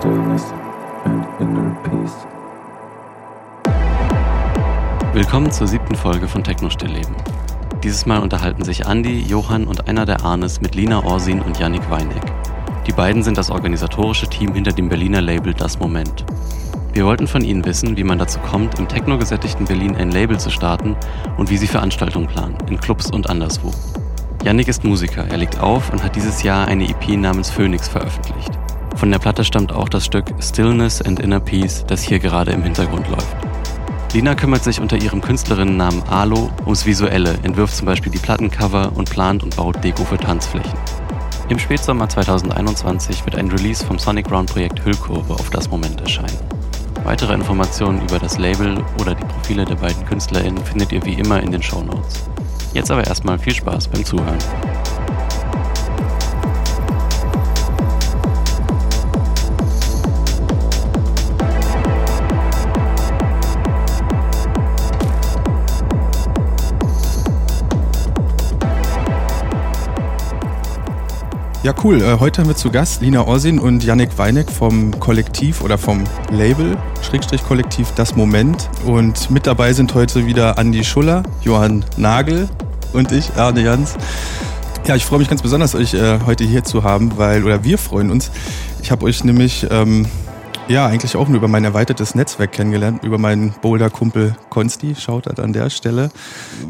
stillness and inner peace. Willkommen zur siebten Folge von Techno-Stillleben. Dieses Mal unterhalten sich Andi, Johann und einer der Arnes mit Lina Orsin und Yannick Weineck. Die beiden sind das organisatorische Team hinter dem Berliner Label Das Moment. Wir wollten von ihnen wissen, wie man dazu kommt, im techno-gesättigten Berlin ein Label zu starten und wie sie Veranstaltungen planen, in Clubs und anderswo. Yannick ist Musiker, er legt auf und hat dieses Jahr eine EP namens Phoenix veröffentlicht. Von der Platte stammt auch das Stück Stillness and Inner Peace, das hier gerade im Hintergrund läuft. Lina kümmert sich unter ihrem Künstlerinnennamen Alo ums Visuelle, entwirft zum Beispiel die Plattencover und plant und baut Deko für Tanzflächen. Im Spätsommer 2021 wird ein Release vom Sonic Ground Projekt Hüllkurve auf das Moment erscheinen. Weitere Informationen über das Label oder die Profile der beiden KünstlerInnen findet ihr wie immer in den Show Notes. Jetzt aber erstmal viel Spaß beim Zuhören. Ja, cool. Äh, heute haben wir zu Gast Lina Orsin und Yannick Weineck vom Kollektiv oder vom Label, Schrägstrich Kollektiv Das Moment. Und mit dabei sind heute wieder Andi Schuller, Johann Nagel und ich, Arne Jans. Ja, ich freue mich ganz besonders, euch äh, heute hier zu haben, weil, oder wir freuen uns. Ich habe euch nämlich ähm, ja, eigentlich auch nur über mein erweitertes Netzwerk kennengelernt, über meinen Boulder-Kumpel Konsti, schaut halt an der Stelle.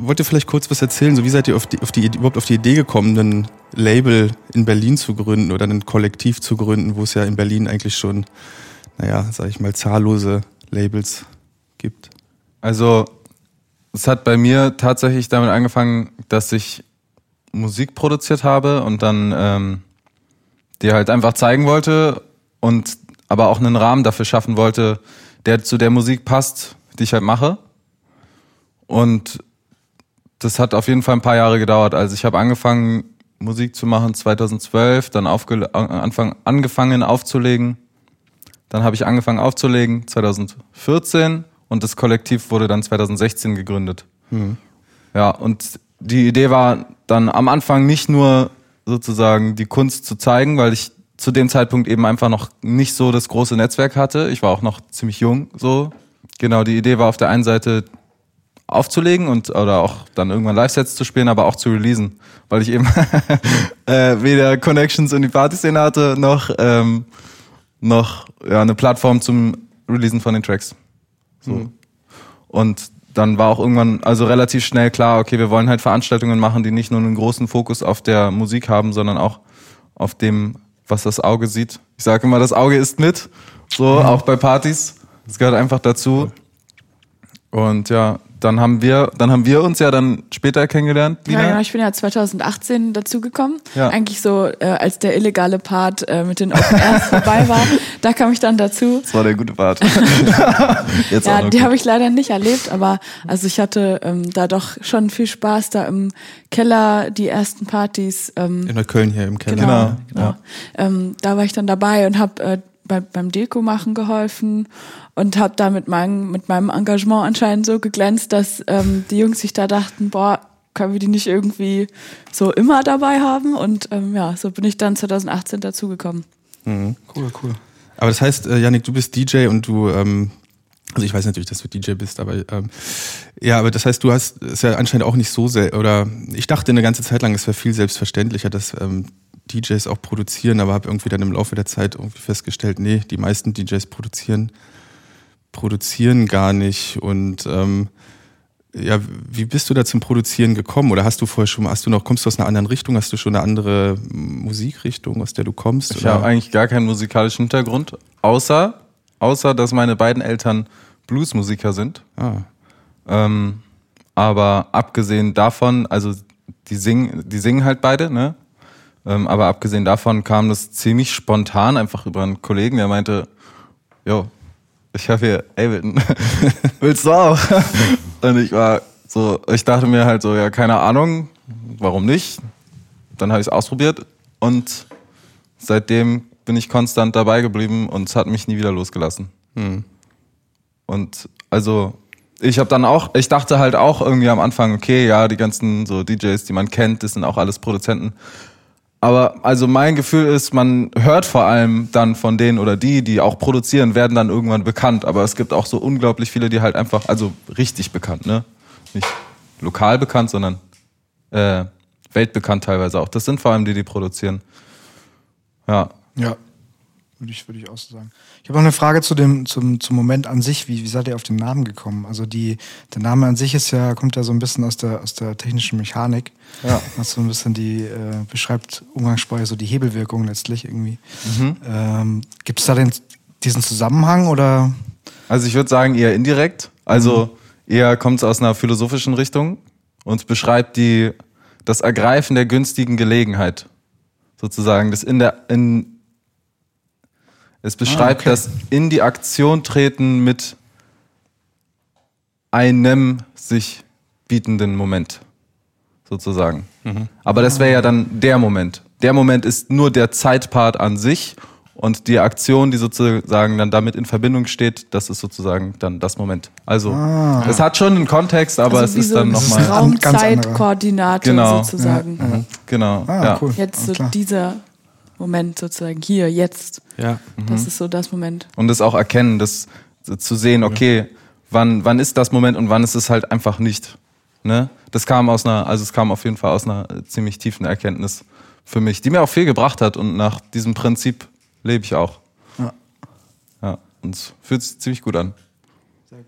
Wollt ihr vielleicht kurz was erzählen? So, wie seid ihr auf die, auf die, überhaupt auf die Idee gekommen, ein Label in Berlin zu gründen oder ein Kollektiv zu gründen, wo es ja in Berlin eigentlich schon, naja, sag ich mal, zahllose Labels gibt? Also, es hat bei mir tatsächlich damit angefangen, dass ich Musik produziert habe und dann ähm, die halt einfach zeigen wollte und aber auch einen Rahmen dafür schaffen wollte, der zu der Musik passt, die ich halt mache. Und das hat auf jeden Fall ein paar Jahre gedauert. Also ich habe angefangen, Musik zu machen 2012, dann Anfang, angefangen aufzulegen. Dann habe ich angefangen aufzulegen 2014 und das Kollektiv wurde dann 2016 gegründet. Mhm. Ja, und die Idee war dann am Anfang nicht nur sozusagen die Kunst zu zeigen, weil ich zu dem Zeitpunkt eben einfach noch nicht so das große Netzwerk hatte. Ich war auch noch ziemlich jung, so. Genau, die Idee war auf der einen Seite aufzulegen und oder auch dann irgendwann Live-Sets zu spielen, aber auch zu releasen, weil ich eben äh, weder Connections in die Partyszene hatte noch ähm, noch ja eine Plattform zum Releasen von den Tracks. So. Mhm. Und dann war auch irgendwann also relativ schnell klar, okay, wir wollen halt Veranstaltungen machen, die nicht nur einen großen Fokus auf der Musik haben, sondern auch auf dem was das Auge sieht. Ich sage immer, das Auge ist mit, so auch bei Partys. Das gehört einfach dazu. Und ja, dann haben wir, dann haben wir uns ja dann später kennengelernt. Lina. Ja, genau. Ich bin ja 2018 dazugekommen. Ja. Eigentlich so, äh, als der illegale Part äh, mit den Open Airs vorbei war. Da kam ich dann dazu. Das war der gute Part. Jetzt ja, die habe ich leider nicht erlebt, aber also ich hatte ähm, da doch schon viel Spaß da im Keller, die ersten Partys. Ähm, In Köln hier im Keller. Genau. genau. genau. Ja. Ähm, da war ich dann dabei und habe äh, bei, beim Deko machen geholfen und habe da mit meinem, mit meinem Engagement anscheinend so geglänzt, dass ähm, die Jungs sich da dachten, boah, können wir die nicht irgendwie so immer dabei haben? Und ähm, ja, so bin ich dann 2018 dazugekommen. Mhm. Cool, cool. Aber das heißt, äh, Janik, du bist DJ und du, ähm, also ich weiß natürlich, dass du DJ bist, aber ähm, ja, aber das heißt, du hast es ja anscheinend auch nicht so sehr, oder ich dachte eine ganze Zeit lang, es wäre viel selbstverständlicher, dass ähm, DJs auch produzieren, aber habe irgendwie dann im Laufe der Zeit irgendwie festgestellt, nee, die meisten DJs produzieren, produzieren gar nicht. Und ähm, ja, wie bist du da zum Produzieren gekommen? Oder hast du vorher schon, hast du noch, kommst du aus einer anderen Richtung? Hast du schon eine andere Musikrichtung, aus der du kommst? Ich habe eigentlich gar keinen musikalischen Hintergrund, außer, außer dass meine beiden Eltern Bluesmusiker sind. Ah. Ähm, aber abgesehen davon, also die singen, die singen halt beide, ne? Ähm, aber abgesehen davon kam das ziemlich spontan einfach über einen Kollegen, der meinte, jo, ich habe hier Ableton. Willst du auch? Und ich war so, ich dachte mir halt so, ja, keine Ahnung, warum nicht? Dann habe ich es ausprobiert und seitdem bin ich konstant dabei geblieben und es hat mich nie wieder losgelassen. Hm. Und also ich habe dann auch, ich dachte halt auch irgendwie am Anfang, okay, ja, die ganzen so DJs, die man kennt, das sind auch alles Produzenten. Aber also mein Gefühl ist, man hört vor allem dann von denen oder die, die auch produzieren, werden dann irgendwann bekannt. Aber es gibt auch so unglaublich viele, die halt einfach, also richtig bekannt, ne? Nicht lokal bekannt, sondern äh, weltbekannt teilweise auch. Das sind vor allem die, die produzieren. Ja. Ja, würde ich, würde ich auch so sagen. Ich habe noch eine Frage zu dem, zum, zum Moment an sich. Wie, wie seid ihr auf den Namen gekommen? Also die, der Name an sich ist ja, kommt ja so ein bisschen aus der, aus der technischen Mechanik. Ja. Was so ein bisschen die, äh, beschreibt umgangssprachlich so die Hebelwirkung letztlich irgendwie. Mhm. Ähm, Gibt es da den, diesen Zusammenhang oder? Also ich würde sagen eher indirekt. Also eher kommt es aus einer philosophischen Richtung und beschreibt die, das Ergreifen der günstigen Gelegenheit. Sozusagen. Das in der, in, es beschreibt okay. das in die Aktion treten mit einem sich bietenden Moment. Sozusagen. Aber das wäre ja dann der Moment. Der Moment ist nur der Zeitpart an sich und die Aktion, die sozusagen dann damit in Verbindung steht, das ist sozusagen dann das Moment. Also es hat schon einen Kontext, aber also es ist so dann eine Das ist nochmal. Raumzeitkoordinate Genau. sozusagen. Mhm. Genau. Ah, ja. cool. Jetzt so dieser Moment sozusagen hier, jetzt. Ja. Das ist so das Moment. Und das auch erkennen, das zu sehen, okay, wann, wann ist das Moment und wann ist es halt einfach nicht. Ne? Das kam aus einer, also es kam auf jeden Fall aus einer äh, ziemlich tiefen Erkenntnis für mich, die mir auch viel gebracht hat und nach diesem Prinzip lebe ich auch. Ja. Ja, und es fühlt sich ziemlich gut an.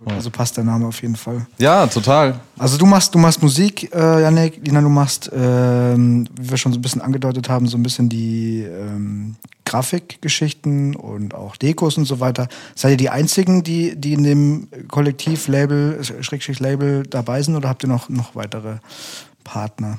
Also passt der Name auf jeden Fall. Ja, total. Also du machst, du machst Musik, äh, Janik, Lina, du machst, ähm, wie wir schon so ein bisschen angedeutet haben, so ein bisschen die ähm, Grafikgeschichten und auch Dekos und so weiter. Seid ihr die einzigen, die, die in dem Kollektiv-Label, Schrägstrich-Label dabei sind oder habt ihr noch, noch weitere Partner?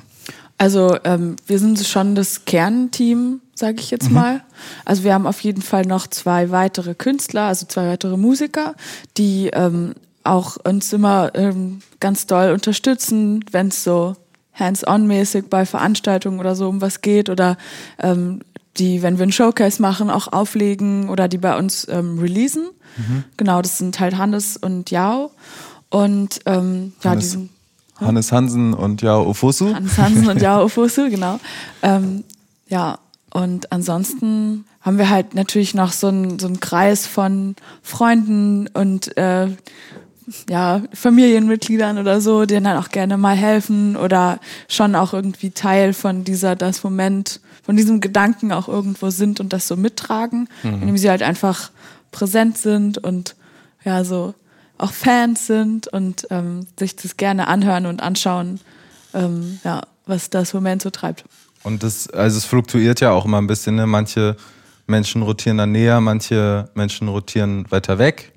Also ähm, wir sind schon das Kernteam, sage ich jetzt mal. Also wir haben auf jeden Fall noch zwei weitere Künstler, also zwei weitere Musiker, die ähm, auch uns immer ähm, ganz doll unterstützen, wenn es so hands-on-mäßig bei Veranstaltungen oder so um was geht oder ähm, die, wenn wir einen Showcase machen, auch auflegen oder die bei uns ähm, releasen. Genau, das sind halt Hannes und Yao. Und ähm, ja, Hannes. die sind Hannes Hansen und Jao Ofosu. Hans Hansen und Jao Ofosu, genau. Ähm, ja, und ansonsten haben wir halt natürlich noch so einen so einen Kreis von Freunden und äh, ja, Familienmitgliedern oder so, denen dann auch gerne mal helfen oder schon auch irgendwie Teil von dieser, das Moment, von diesem Gedanken auch irgendwo sind und das so mittragen, indem sie halt einfach präsent sind und ja, so auch Fans sind und ähm, sich das gerne anhören und anschauen, ähm, ja, was das Moment so treibt. Und das, also es fluktuiert ja auch immer ein bisschen. Ne? Manche Menschen rotieren dann näher, manche Menschen rotieren weiter weg.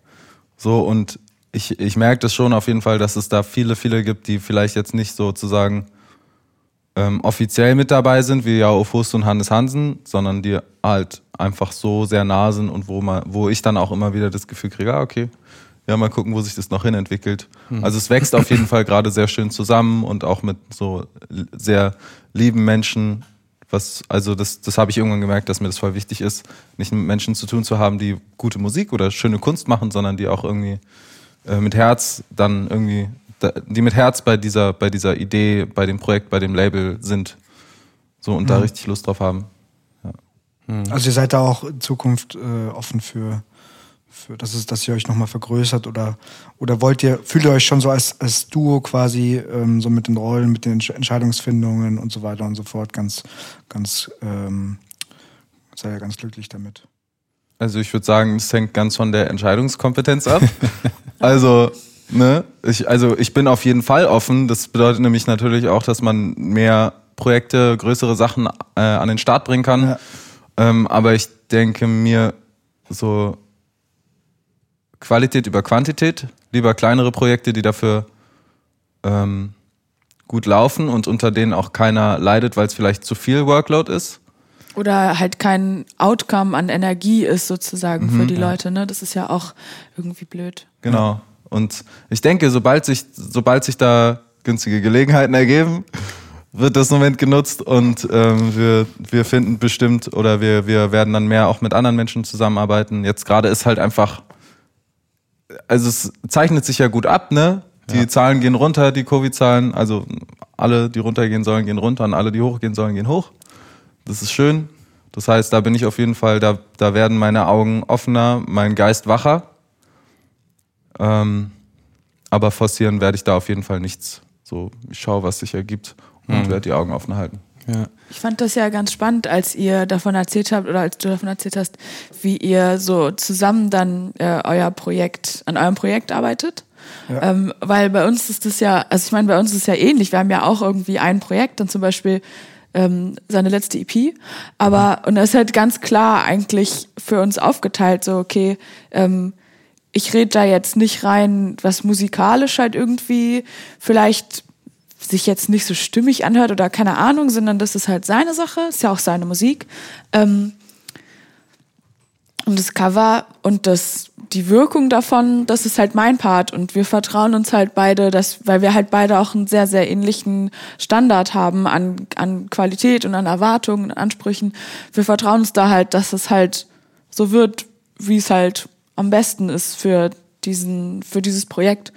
So und ich, ich merke das schon auf jeden Fall, dass es da viele, viele gibt, die vielleicht jetzt nicht sozusagen ähm, offiziell mit dabei sind, wie ja Ofust und Hannes Hansen, sondern die halt einfach so sehr nah sind und wo man, wo ich dann auch immer wieder das Gefühl kriege, ah, okay, ja, mal gucken, wo sich das noch hin entwickelt. Also es wächst auf jeden Fall gerade sehr schön zusammen und auch mit so sehr lieben Menschen. Was, also das, das habe ich irgendwann gemerkt, dass mir das voll wichtig ist, nicht mit Menschen zu tun zu haben, die gute Musik oder schöne Kunst machen, sondern die auch irgendwie äh, mit Herz dann irgendwie, die mit Herz bei dieser, bei dieser Idee, bei dem Projekt, bei dem Label sind. So und da richtig Lust drauf haben. Also ihr seid da auch in Zukunft äh, offen für, für dass, es, dass ihr euch nochmal vergrößert oder, oder wollt ihr, fühlt ihr euch schon so als, als Duo quasi ähm, so mit den Rollen, mit den Entsch- Entscheidungsfindungen und so weiter und so fort ganz, ganz, ähm, seid ihr ganz glücklich damit? Also ich würde sagen, es hängt ganz von der Entscheidungskompetenz ab. also, ne, ich, also ich bin auf jeden Fall offen. Das bedeutet nämlich natürlich auch, dass man mehr Projekte, größere Sachen äh, an den Start bringen kann. Ja. Ähm, aber ich denke mir so Qualität über Quantität, lieber kleinere Projekte, die dafür ähm, gut laufen und unter denen auch keiner leidet, weil es vielleicht zu viel Workload ist. Oder halt kein Outcome an Energie ist sozusagen für die Leute, ne? Das ist ja auch irgendwie blöd. Genau. Und ich denke, sobald sich, sobald sich da günstige Gelegenheiten ergeben, wird das Moment genutzt und ähm, wir, wir finden bestimmt oder wir, wir werden dann mehr auch mit anderen Menschen zusammenarbeiten. Jetzt gerade ist halt einfach, also es zeichnet sich ja gut ab, ne? Die Zahlen gehen runter, die Covid-Zahlen, also alle, die runtergehen sollen, gehen runter und alle, die hochgehen sollen, gehen hoch. Das ist schön. Das heißt, da bin ich auf jeden Fall, da, da werden meine Augen offener, mein Geist wacher. Ähm, aber forcieren werde ich da auf jeden Fall nichts. So, ich schaue, was sich ergibt und Mhm. werde die Augen offen halten. Ja. Ich fand das ja ganz spannend, als ihr davon erzählt habt oder als du davon erzählt hast, wie ihr so zusammen dann äh, euer Projekt, an eurem Projekt arbeitet. Ähm, weil bei uns ist das ja, also ich meine, bei uns ist es ja ähnlich. Wir haben ja auch irgendwie ein Projekt, dann zum Beispiel ähm, seine letzte EP. Aber, und das ist halt ganz klar eigentlich für uns aufgeteilt, so, okay, ähm, ich rede da jetzt nicht rein, was musikalisch halt irgendwie vielleicht sich jetzt nicht so stimmig anhört oder keine Ahnung, sondern das ist halt seine Sache, ist ja auch seine Musik. Ähm, und das Cover und das, die Wirkung davon, das ist halt mein Part. Und wir vertrauen uns halt beide, dass, weil wir halt beide auch einen sehr, sehr ähnlichen Standard haben an, an Qualität und an Erwartungen und Ansprüchen. Wir vertrauen uns da halt, dass es halt so wird, wie es halt am besten ist für diesen, für dieses Projekt.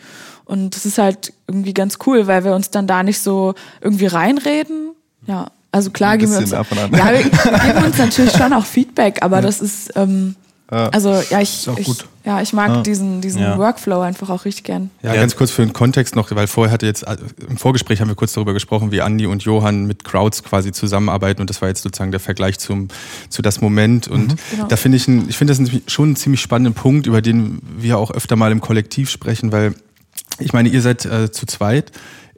Und das ist halt irgendwie ganz cool, weil wir uns dann da nicht so irgendwie reinreden. Ja, also klar geben wir uns, ja, wir geben uns natürlich schon auch Feedback, aber das ist, ähm, also ja, ich, Ist auch ich, gut. ja, ich mag diesen, diesen Ja. Workflow einfach auch richtig gern. Ja, ganz kurz für den Kontext noch, weil vorher hatte jetzt, also im Vorgespräch haben wir kurz darüber gesprochen, wie Andi und Johann mit Crowds quasi zusammenarbeiten und das war jetzt sozusagen der Vergleich zum, zu das Moment und Genau. da finde ich, ein, ich finde das ein, schon ein ziemlich spannenden Punkt, über den wir auch öfter mal im Kollektiv sprechen, weil ich meine, ihr seid äh, zu zweit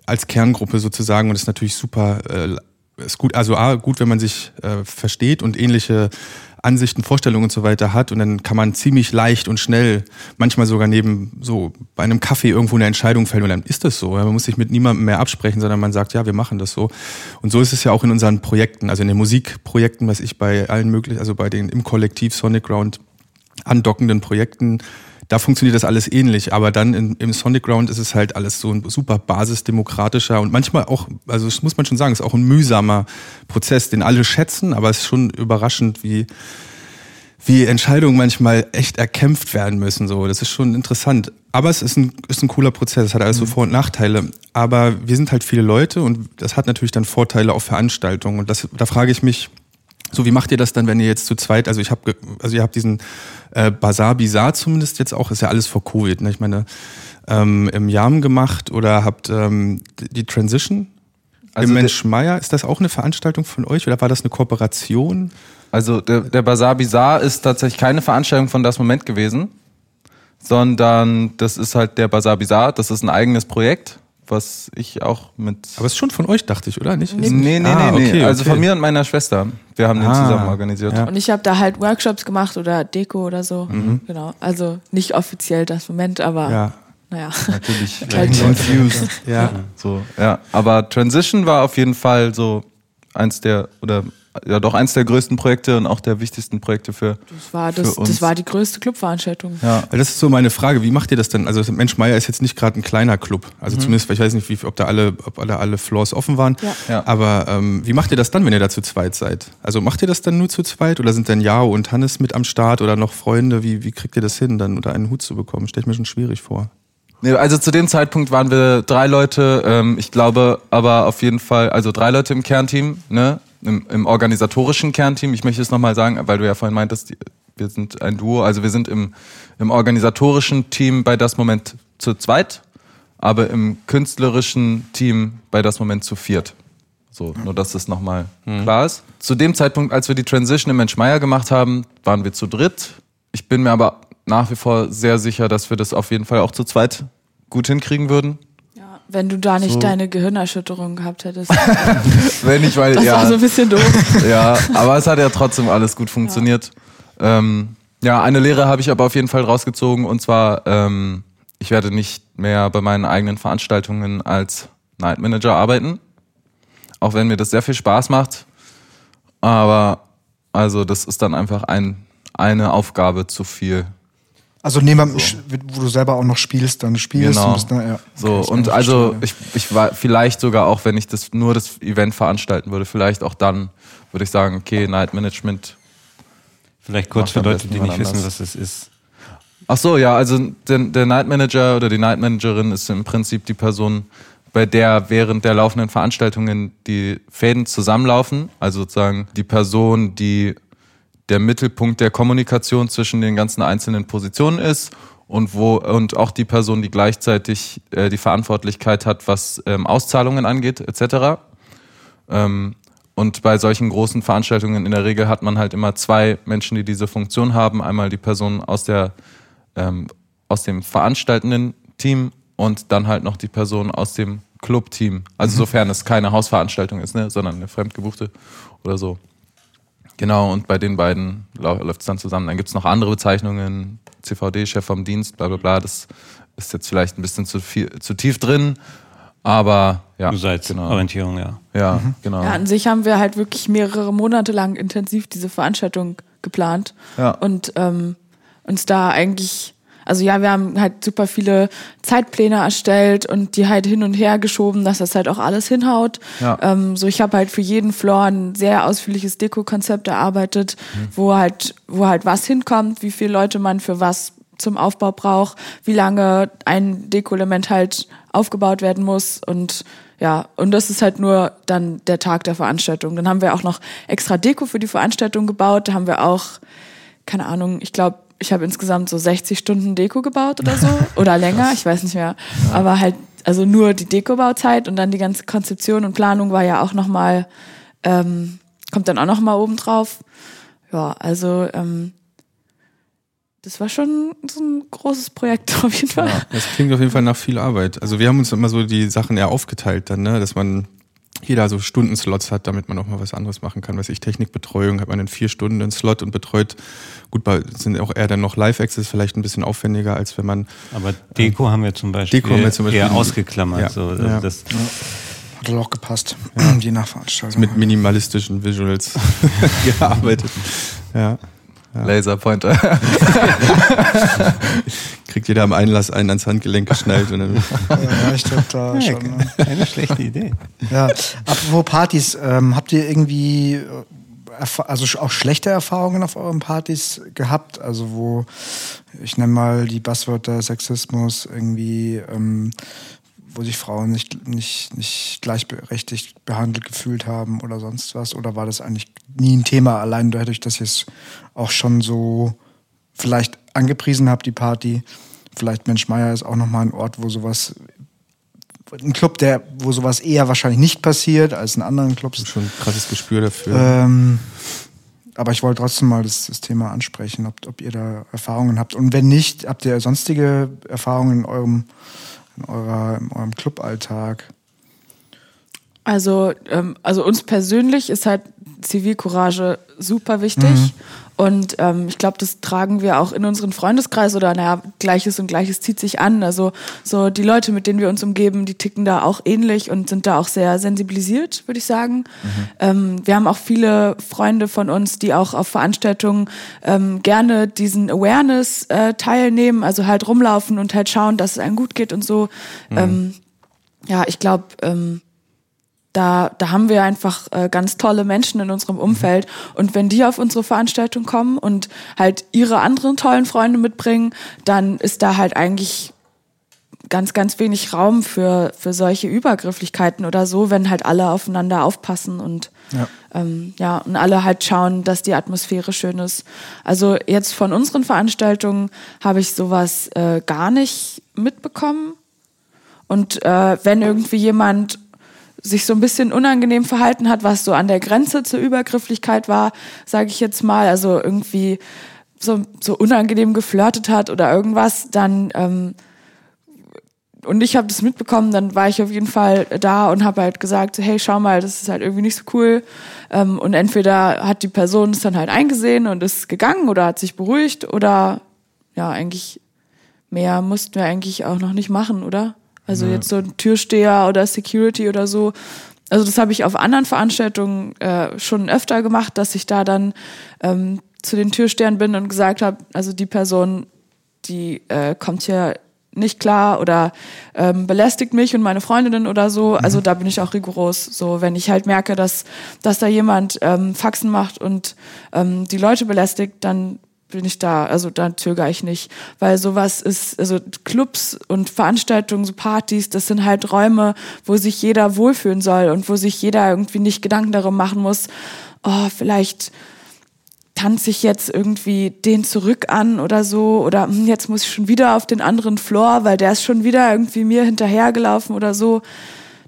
als Kerngruppe sozusagen und das ist natürlich super, äh, ist gut, also A, gut, wenn man sich äh, versteht und ähnliche Ansichten, Vorstellungen und so weiter hat und dann kann man ziemlich leicht und schnell, manchmal sogar neben so bei einem Kaffee irgendwo eine Entscheidung fällen und dann ist das so. Man muss sich mit niemandem mehr absprechen, sondern man sagt, ja, wir machen das so. Und so ist es ja auch in unseren Projekten, also in den Musikprojekten, was ich bei allen möglichen, also bei den im Kollektiv Sonic Ground andockenden Projekten, da funktioniert das alles ähnlich, aber dann in, im Sonic Ground ist es halt alles so ein super basisdemokratischer und manchmal auch, also das muss man schon sagen, ist auch ein mühsamer Prozess, den alle schätzen, aber es ist schon überraschend, wie, wie Entscheidungen manchmal echt erkämpft werden müssen. So, das ist schon interessant. Aber es ist ein, ist ein cooler Prozess. Es hat alles so Vor- und Nachteile. Aber wir sind halt viele Leute und das hat natürlich dann Vorteile auf Veranstaltungen. Und das, da frage ich mich, so, wie macht ihr das dann, wenn ihr jetzt zu zweit, also ich habe, also ihr habt diesen äh, Bazar Bizarre zumindest jetzt auch, ist ja alles vor Covid, ne? Ich meine, ähm, im Jam gemacht oder habt ähm, die Transition Also im der- Mensch Meier, ist das auch eine Veranstaltung von euch oder war das eine Kooperation? Also der, der Bazaar Bizarre ist tatsächlich keine Veranstaltung von das Moment gewesen, sondern das ist halt der Bazaar Bizarre, das ist ein eigenes Projekt, was ich auch mit... Aber es ist schon von euch, dachte ich, oder nicht? nee, nee, nee, Ah, nee. okay, Also okay. von mir und meiner Schwester. Wir haben den Ah, zusammen organisiert. ja. Und ich habe da halt Workshops gemacht oder Deko oder so. Genau. Also nicht offiziell das Moment, aber Ja. naja. Natürlich. Halt Confused. Ja. So, ja. Aber Transition war auf jeden Fall so eins der, oder ja doch eins der größten Projekte und auch der wichtigsten Projekte für. Das war, das, Für uns. das war die größte Clubveranstaltung. Ja. Weil Das ist so meine Frage. Wie macht ihr das denn? Also Mensch Meier ist jetzt nicht gerade ein kleiner Club. Also zumindest, ich weiß nicht, wie, ob da alle, ob alle, alle Floors offen waren. Ja. Ja. Aber ähm, wie macht ihr das dann, wenn ihr da zu zweit seid? Also macht ihr das dann nur zu zweit oder sind dann Jao und Hannes mit am Start oder noch Freunde? Wie, wie kriegt ihr das hin, dann unter einen Hut zu bekommen? Stell ich mir schon schwierig vor. Nee, also zu dem Zeitpunkt waren wir drei Leute, ähm, ich glaube aber auf jeden Fall, also drei Leute im Kernteam, ne? Im, im organisatorischen Kernteam. Ich möchte es nochmal sagen, weil du ja vorhin meintest, wir sind ein Duo, also wir sind im, im organisatorischen Team bei das Moment zu zweit, aber im künstlerischen Team bei das Moment zu viert. So, nur dass das nochmal klar ist. Zu dem Zeitpunkt, als wir die Transition im Mensch Meier gemacht haben, waren wir zu dritt. Ich bin mir aber nach wie vor sehr sicher, dass wir das auf jeden Fall auch zu zweit gut hinkriegen würden. Wenn du da nicht So. deine Gehirnerschütterung gehabt hättest. Wenn nicht, weil Das ja, war so ein bisschen doof. ja, aber es hat ja trotzdem alles gut funktioniert. Ja, ähm, ja eine Lehre habe ich aber auf jeden Fall rausgezogen und zwar, ähm, ich werde nicht mehr bei meinen eigenen Veranstaltungen als Night Manager arbeiten, auch wenn mir das sehr viel Spaß macht. Aber also das ist dann einfach ein, eine Aufgabe zu viel. Also neben, wo du selber auch noch spielst, dann spielst Genau. und bist da, ja. So, Okay, und also ich, ich war vielleicht sogar auch, wenn ich das nur das Event veranstalten würde, vielleicht auch dann würde ich sagen, okay, Night Management. Vielleicht kurz für Leute, die nicht wissen, was es ist. Ach so, ja, also der, der Night Manager oder die Night Managerin ist im Prinzip die Person, bei der während der laufenden Veranstaltungen die Fäden zusammenlaufen. Also sozusagen die Person, die der Mittelpunkt der Kommunikation zwischen den ganzen einzelnen Positionen ist und wo und auch die Person, die gleichzeitig äh, die Verantwortlichkeit hat, was ähm, Auszahlungen angeht, etc. Ähm, und bei solchen großen Veranstaltungen in der Regel hat man halt immer zwei Menschen, die diese Funktion haben. Einmal die Person aus der ähm, aus dem veranstaltenden Team und dann halt noch die Person aus dem Clubteam. Also sofern es keine Hausveranstaltung ist, ne, sondern eine fremdgebuchte oder so. Genau, und bei den beiden läuft es dann zusammen. Dann gibt es noch andere Bezeichnungen, CVD, Chef vom Dienst, bla bla bla. Das ist jetzt vielleicht ein bisschen zu, viel, zu tief drin, aber ja. Du seid genau. Orientierung, ja. Ja, genau. Ja, an sich haben wir halt wirklich mehrere Monate lang intensiv diese Veranstaltung geplant Ja. und ähm, uns da eigentlich, also ja, wir haben halt super viele Zeitpläne erstellt und die halt hin und her geschoben, dass das halt auch alles hinhaut. Ja. Ähm, so ich habe halt für jeden Floor ein sehr ausführliches Deko-Konzept erarbeitet, wo halt, wo halt was hinkommt, wie viele Leute man für was zum Aufbau braucht, wie lange ein Deko-Element halt aufgebaut werden muss und ja, und das ist halt nur dann der Tag der Veranstaltung. Dann haben wir auch noch extra Deko für die Veranstaltung gebaut. Da haben wir auch, keine Ahnung, ich glaube, ich habe insgesamt so 60 Stunden Deko gebaut oder so. oder länger, ich weiß nicht mehr. Aber halt, also nur die Dekobauzeit und dann die ganze Konzeption und Planung war ja auch nochmal, ähm, kommt dann auch nochmal oben drauf. Ja, also ähm, das war schon so ein großes Projekt auf jeden Fall. Das klingt auf jeden Fall nach viel Arbeit. Also wir haben uns immer so die Sachen eher aufgeteilt dann, ne? dass man jeder so Stundenslots hat, damit man auch mal was anderes machen kann. Weiß ich, Technikbetreuung hat man in vier Stunden einen Slot und betreut. Gut, bei, sind auch eher dann noch Live-Access vielleicht ein bisschen aufwendiger, als wenn man Aber Deko haben wir zum Beispiel, Deko haben wir zum Beispiel- eher ausgeklammert. Ja. So. Also Ja. Das, Hat doch auch gepasst, je nach Veranstaltung. mit minimalistischen Visuals gearbeitet. Ja. Laserpointer. Kriegt jeder am Einlass einen ans Handgelenk geschnallt und dann ja, ich glaube da Ja, schon. Ne? keine schlechte Idee. Ja, apropos Partys, ähm, habt ihr irgendwie äh, also auch schlechte Erfahrungen auf euren Partys gehabt? Also wo, ich nenne mal die Buzzwörter Sexismus, irgendwie, ähm, wo sich Frauen nicht, nicht, nicht gleichberechtigt behandelt gefühlt haben oder sonst was? Oder war das eigentlich nie ein Thema, allein dadurch, dass ihr es auch schon so vielleicht angepriesen habt, die Party? Vielleicht Mensch Meier ist auch nochmal ein Ort, wo sowas ein Club, der, wo sowas eher wahrscheinlich nicht passiert als in anderen Clubs. schon ein krasses Gespür dafür. Ähm, aber ich wollte trotzdem mal das, das Thema ansprechen, ob, ob ihr da Erfahrungen habt. Und wenn nicht, habt ihr sonstige Erfahrungen in eurem, in eurer, in eurem Cluballtag? Also, ähm, also uns persönlich ist halt Zivilcourage super wichtig. Mhm. Und ähm, ich glaube, das tragen wir auch in unseren Freundeskreis oder naja, Gleiches und Gleiches zieht sich an. Also so die Leute, mit denen wir uns umgeben, die ticken da auch ähnlich und sind da auch sehr sensibilisiert, würde ich sagen. Ähm, wir haben auch viele Freunde von uns, die auch auf Veranstaltungen ähm, gerne diesen Awareness äh, teilnehmen, also halt rumlaufen und halt schauen, dass es einem gut geht und so. Ähm, ja, ich glaube, ähm, da, da haben wir einfach äh, ganz tolle Menschen in unserem Umfeld. Und wenn die auf unsere Veranstaltung kommen und halt ihre anderen tollen Freunde mitbringen, dann ist da halt eigentlich ganz, ganz wenig Raum für, für solche Übergrifflichkeiten oder so, wenn halt alle aufeinander aufpassen und Ja. ähm, ja, und alle halt schauen, dass die Atmosphäre schön ist. Also jetzt von unseren Veranstaltungen habe ich sowas äh, gar nicht mitbekommen. Und äh, wenn irgendwie jemand sich so ein bisschen unangenehm verhalten hat, was so an der Grenze zur Übergrifflichkeit war, sage ich jetzt mal, also irgendwie so, so unangenehm geflirtet hat oder irgendwas, dann ähm, und ich habe das mitbekommen, dann war ich auf jeden Fall da und habe halt gesagt, hey, schau mal, das ist halt irgendwie nicht so cool. Ähm, und entweder hat die Person es dann halt eingesehen und ist gegangen oder hat sich beruhigt oder ja, eigentlich mehr mussten wir eigentlich auch noch nicht machen, oder? Also jetzt so ein Türsteher oder Security oder so. Also das habe ich auf anderen Veranstaltungen äh, schon öfter gemacht, dass ich da dann ähm, zu den Türstehern bin und gesagt habe, also die Person, die äh, kommt hier nicht klar oder ähm, belästigt mich und meine Freundinnen oder so. Also da bin ich auch rigoros. So, wenn ich halt merke, dass, dass da jemand ähm, Faxen macht und ähm, die Leute belästigt, dann bin ich da, also da zögere ich nicht, weil sowas ist, also Clubs und Veranstaltungen, so Partys, das sind halt Räume, wo sich jeder wohlfühlen soll und wo sich jeder irgendwie nicht Gedanken darum machen muss, oh, vielleicht tanze ich jetzt irgendwie den zurück an oder so oder hm, jetzt muss ich schon wieder auf den anderen Floor, weil der ist schon wieder irgendwie mir hinterhergelaufen oder so.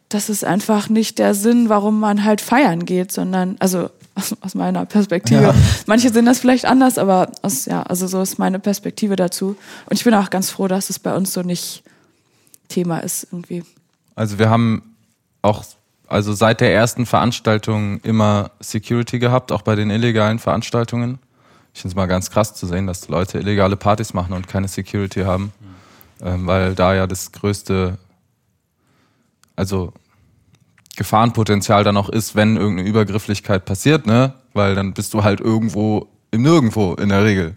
Das ist einfach nicht der Sinn, warum man halt feiern geht, sondern also aus, aus meiner Perspektive. Ja. Manche sehen das vielleicht anders, aber aus, ja, also so ist meine Perspektive dazu. Und ich bin auch ganz froh, dass es bei uns so nicht Thema ist irgendwie. Also wir haben auch also seit der ersten Veranstaltung immer Security gehabt, auch bei den illegalen Veranstaltungen. Ich finde es mal ganz krass zu sehen, dass Leute illegale Partys machen und keine Security haben, ähm, weil da ja das größte, also Gefahrenpotenzial dann auch ist, wenn irgendeine Übergrifflichkeit passiert, ne? Weil dann bist du halt irgendwo im Nirgendwo in der Regel.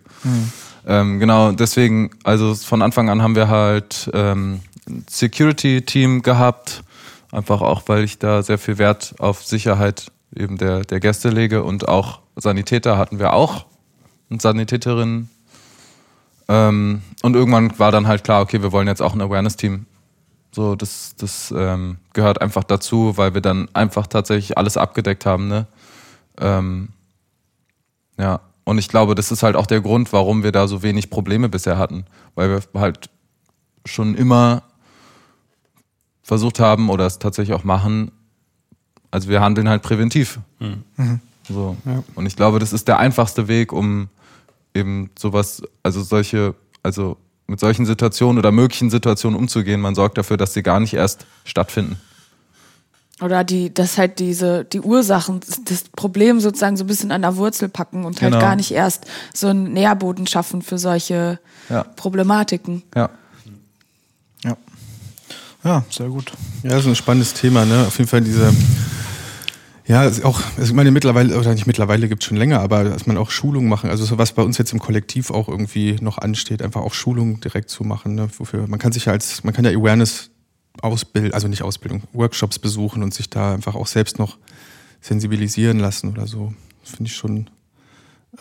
Ähm, genau, deswegen, also von Anfang an haben wir halt ähm, ein Security-Team gehabt, einfach auch, weil ich da sehr viel Wert auf Sicherheit eben der, der Gäste lege und auch Sanitäter hatten wir auch und Sanitäterinnen. Ähm, und irgendwann war dann halt klar, okay, wir wollen jetzt auch ein Awareness-Team. So, das, das ähm, gehört einfach dazu, weil wir dann einfach tatsächlich alles abgedeckt haben, ne? Ähm, ja, und ich glaube, das ist halt auch der Grund, warum wir da so wenig Probleme bisher hatten, weil wir halt schon immer versucht haben oder es tatsächlich auch machen. Also wir handeln halt präventiv. So. Und ich glaube, das ist der einfachste Weg, um eben sowas, also solche, also mit solchen Situationen oder möglichen Situationen umzugehen. Man sorgt dafür, dass sie gar nicht erst stattfinden. Oder die, dass halt diese, die Ursachen, das Problem sozusagen so ein bisschen an der Wurzel packen und halt Genau. gar nicht erst so einen Nährboden schaffen für solche Ja. Problematiken. Ja. Ja. Ja, sehr gut. Ja, so ein spannendes Thema, ne? Auf jeden Fall diese, ja, auch, ich meine, mittlerweile, oder nicht mittlerweile gibt's schon länger, aber dass man auch Schulungen machen, also so was bei uns jetzt im Kollektiv auch irgendwie noch ansteht, einfach auch Schulungen direkt zu machen, ne? Wofür, man kann sich ja als, man kann ja Awareness ausbilden, also nicht Ausbildung, Workshops besuchen und sich da einfach auch selbst noch sensibilisieren lassen oder so. Finde ich schon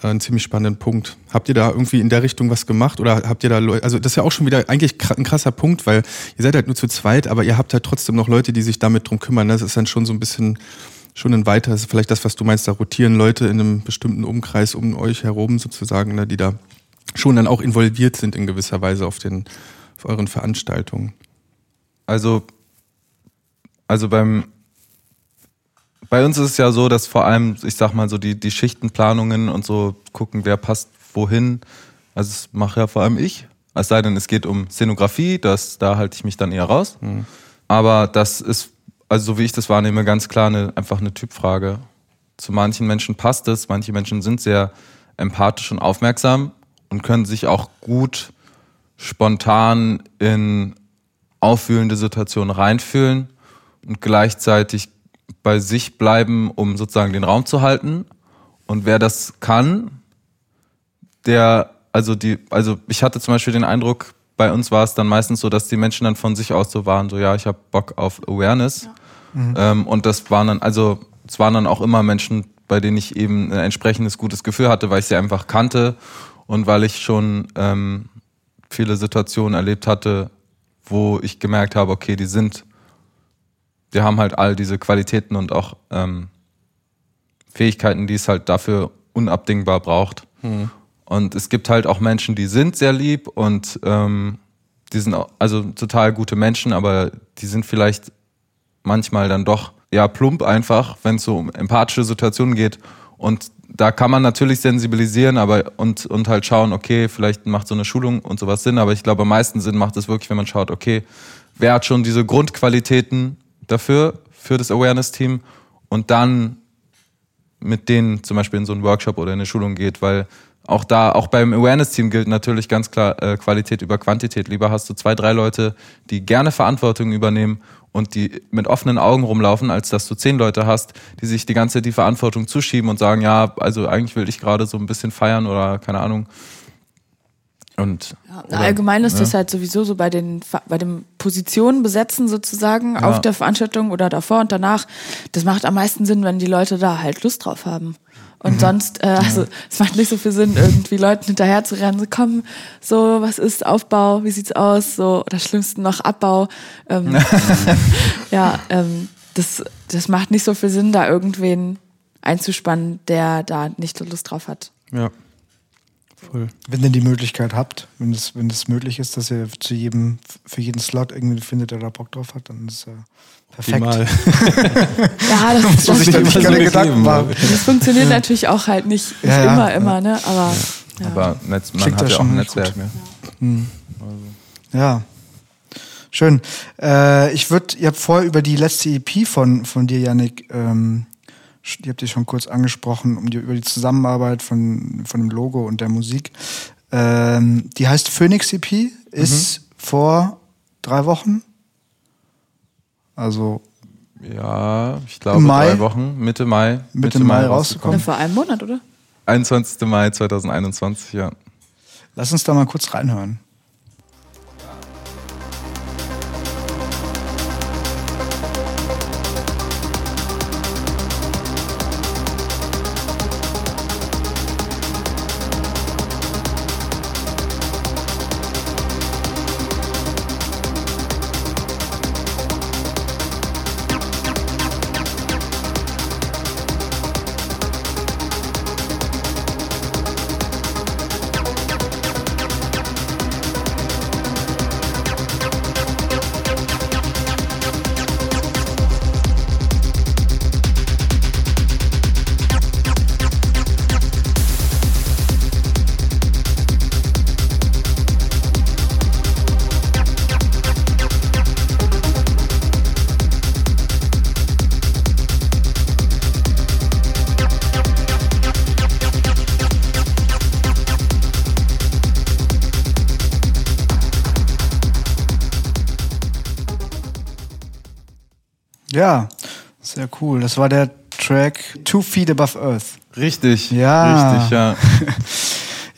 äh, einen ziemlich spannenden Punkt. Habt ihr da irgendwie in der Richtung was gemacht oder habt ihr da Leute, also das ist ja auch schon wieder eigentlich ein krasser Punkt, weil ihr seid halt nur zu zweit, aber ihr habt halt trotzdem noch Leute, die sich damit drum kümmern. ne? Das ist dann schon so ein bisschen, schon ein weiter, das ist vielleicht das, was du meinst, da rotieren Leute in einem bestimmten Umkreis um euch herum sozusagen, ne, die da schon dann auch involviert sind in gewisser Weise auf den, auf euren Veranstaltungen. Also, also beim, bei uns ist es ja so, dass vor allem, ich sag mal so, die, die Schichtenplanungen und so gucken, wer passt wohin. Also, das mache ja vor allem ich. Es sei denn, es geht um Szenografie, das, da halte ich mich dann eher raus. Aber das ist, also so wie ich das wahrnehme, ganz klar eine, einfach eine Typfrage. Zu manchen Menschen passt es, manche Menschen sind sehr empathisch und aufmerksam und können sich auch gut spontan in aufwühlende Situationen reinfühlen und gleichzeitig bei sich bleiben, um sozusagen den Raum zu halten. Und wer das kann, der, also die, also ich hatte zum Beispiel den Eindruck, bei uns war es dann meistens so, dass die Menschen dann von sich aus so waren, so ja, ich habe Bock auf Awareness. Ähm, und das waren dann, also es waren dann auch immer Menschen, bei denen ich eben ein entsprechendes gutes Gefühl hatte, weil ich sie einfach kannte und weil ich schon ähm, viele Situationen erlebt hatte, wo ich gemerkt habe, okay, die sind, die haben halt all diese Qualitäten und auch ähm, Fähigkeiten, die es halt dafür unabdingbar braucht. Und es gibt halt auch Menschen, die sind sehr lieb und ähm, die sind auch, also total gute Menschen, aber die sind vielleicht manchmal dann doch ja plump einfach, wenn es so um empathische Situationen geht. Und da kann man natürlich sensibilisieren, aber und, und halt schauen, okay, vielleicht macht so eine Schulung und sowas Sinn, aber ich glaube, am meisten Sinn macht es wirklich, wenn man schaut, okay, wer hat schon diese Grundqualitäten dafür, für das Awareness-Team und dann mit denen zum Beispiel in so einen Workshop oder in eine Schulung geht, weil auch da, auch beim Awareness-Team gilt natürlich ganz klar äh, Qualität über Quantität. Lieber hast du zwei, drei Leute, die gerne Verantwortung übernehmen und die mit offenen Augen rumlaufen, als dass du zehn Leute hast, die sich die ganze Zeit die Verantwortung zuschieben und sagen, ja, also eigentlich will ich gerade so ein bisschen feiern oder keine Ahnung. Und Ja, oder- allgemein ist ja. das halt sowieso so bei den bei den Positionen besetzen sozusagen auf der Veranstaltung oder davor und danach. Das macht am meisten Sinn, wenn die Leute da halt Lust drauf haben. Und Mhm. sonst, äh, also es macht nicht so viel Sinn, irgendwie Leuten hinterher zu rennen, so komm, so, was ist Aufbau, wie sieht's aus, so, oder schlimmsten noch Abbau. Ähm, ja, ähm, das, das macht nicht so viel Sinn, da irgendwen einzuspannen, der da nicht so Lust drauf hat. Ja. Voll. Wenn ihr die Möglichkeit habt, wenn es, wenn es möglich ist, dass ihr zu jedem, für jeden Slot irgendwie findet, der da Bock drauf hat, dann ist es äh, perfekt. Ja, das, das, sich da nicht immer so keine Gedanken machen. Das funktioniert natürlich auch halt nicht, nicht Ja, ja. immer, immer, ne? Aber ja. Aber Netz, man Klingt hat das ja auch schon ein. Netzwerk. Ne? Ja. Schön. Äh, ich würde, ihr habt vorher über die letzte EP von, von dir, Yannick, ähm, die habt ihr schon kurz angesprochen, um die, über die Zusammenarbeit von, von dem Logo und der Musik. Ähm, die heißt Phoenix EP, ist vor drei Wochen. Also Ja, ich glaube Mai? drei Wochen, Mitte Mai. Mitte Mai rausgekommen. Ja, vor einem Monat, oder? 21. Mai 2021, ja. lass uns da mal kurz reinhören. Ja, sehr cool. Das war der Track Two Feet Above Earth. Richtig. Ja. Richtig, ja.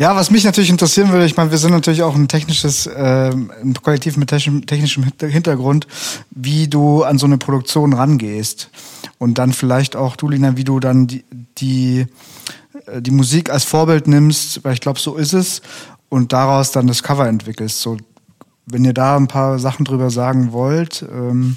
Ja, was mich natürlich interessieren würde, ich meine, wir sind natürlich auch ein technisches, ähm, ein Kollektiv mit technischem, technischem Hinter- Hintergrund, wie du an so eine Produktion rangehst. Und dann vielleicht auch, du, Lina, wie du dann die, die, äh, die Musik als Vorbild nimmst, weil ich glaube, so ist es, und daraus dann das Cover entwickelst. So, wenn ihr da ein paar Sachen drüber sagen wollt, ähm,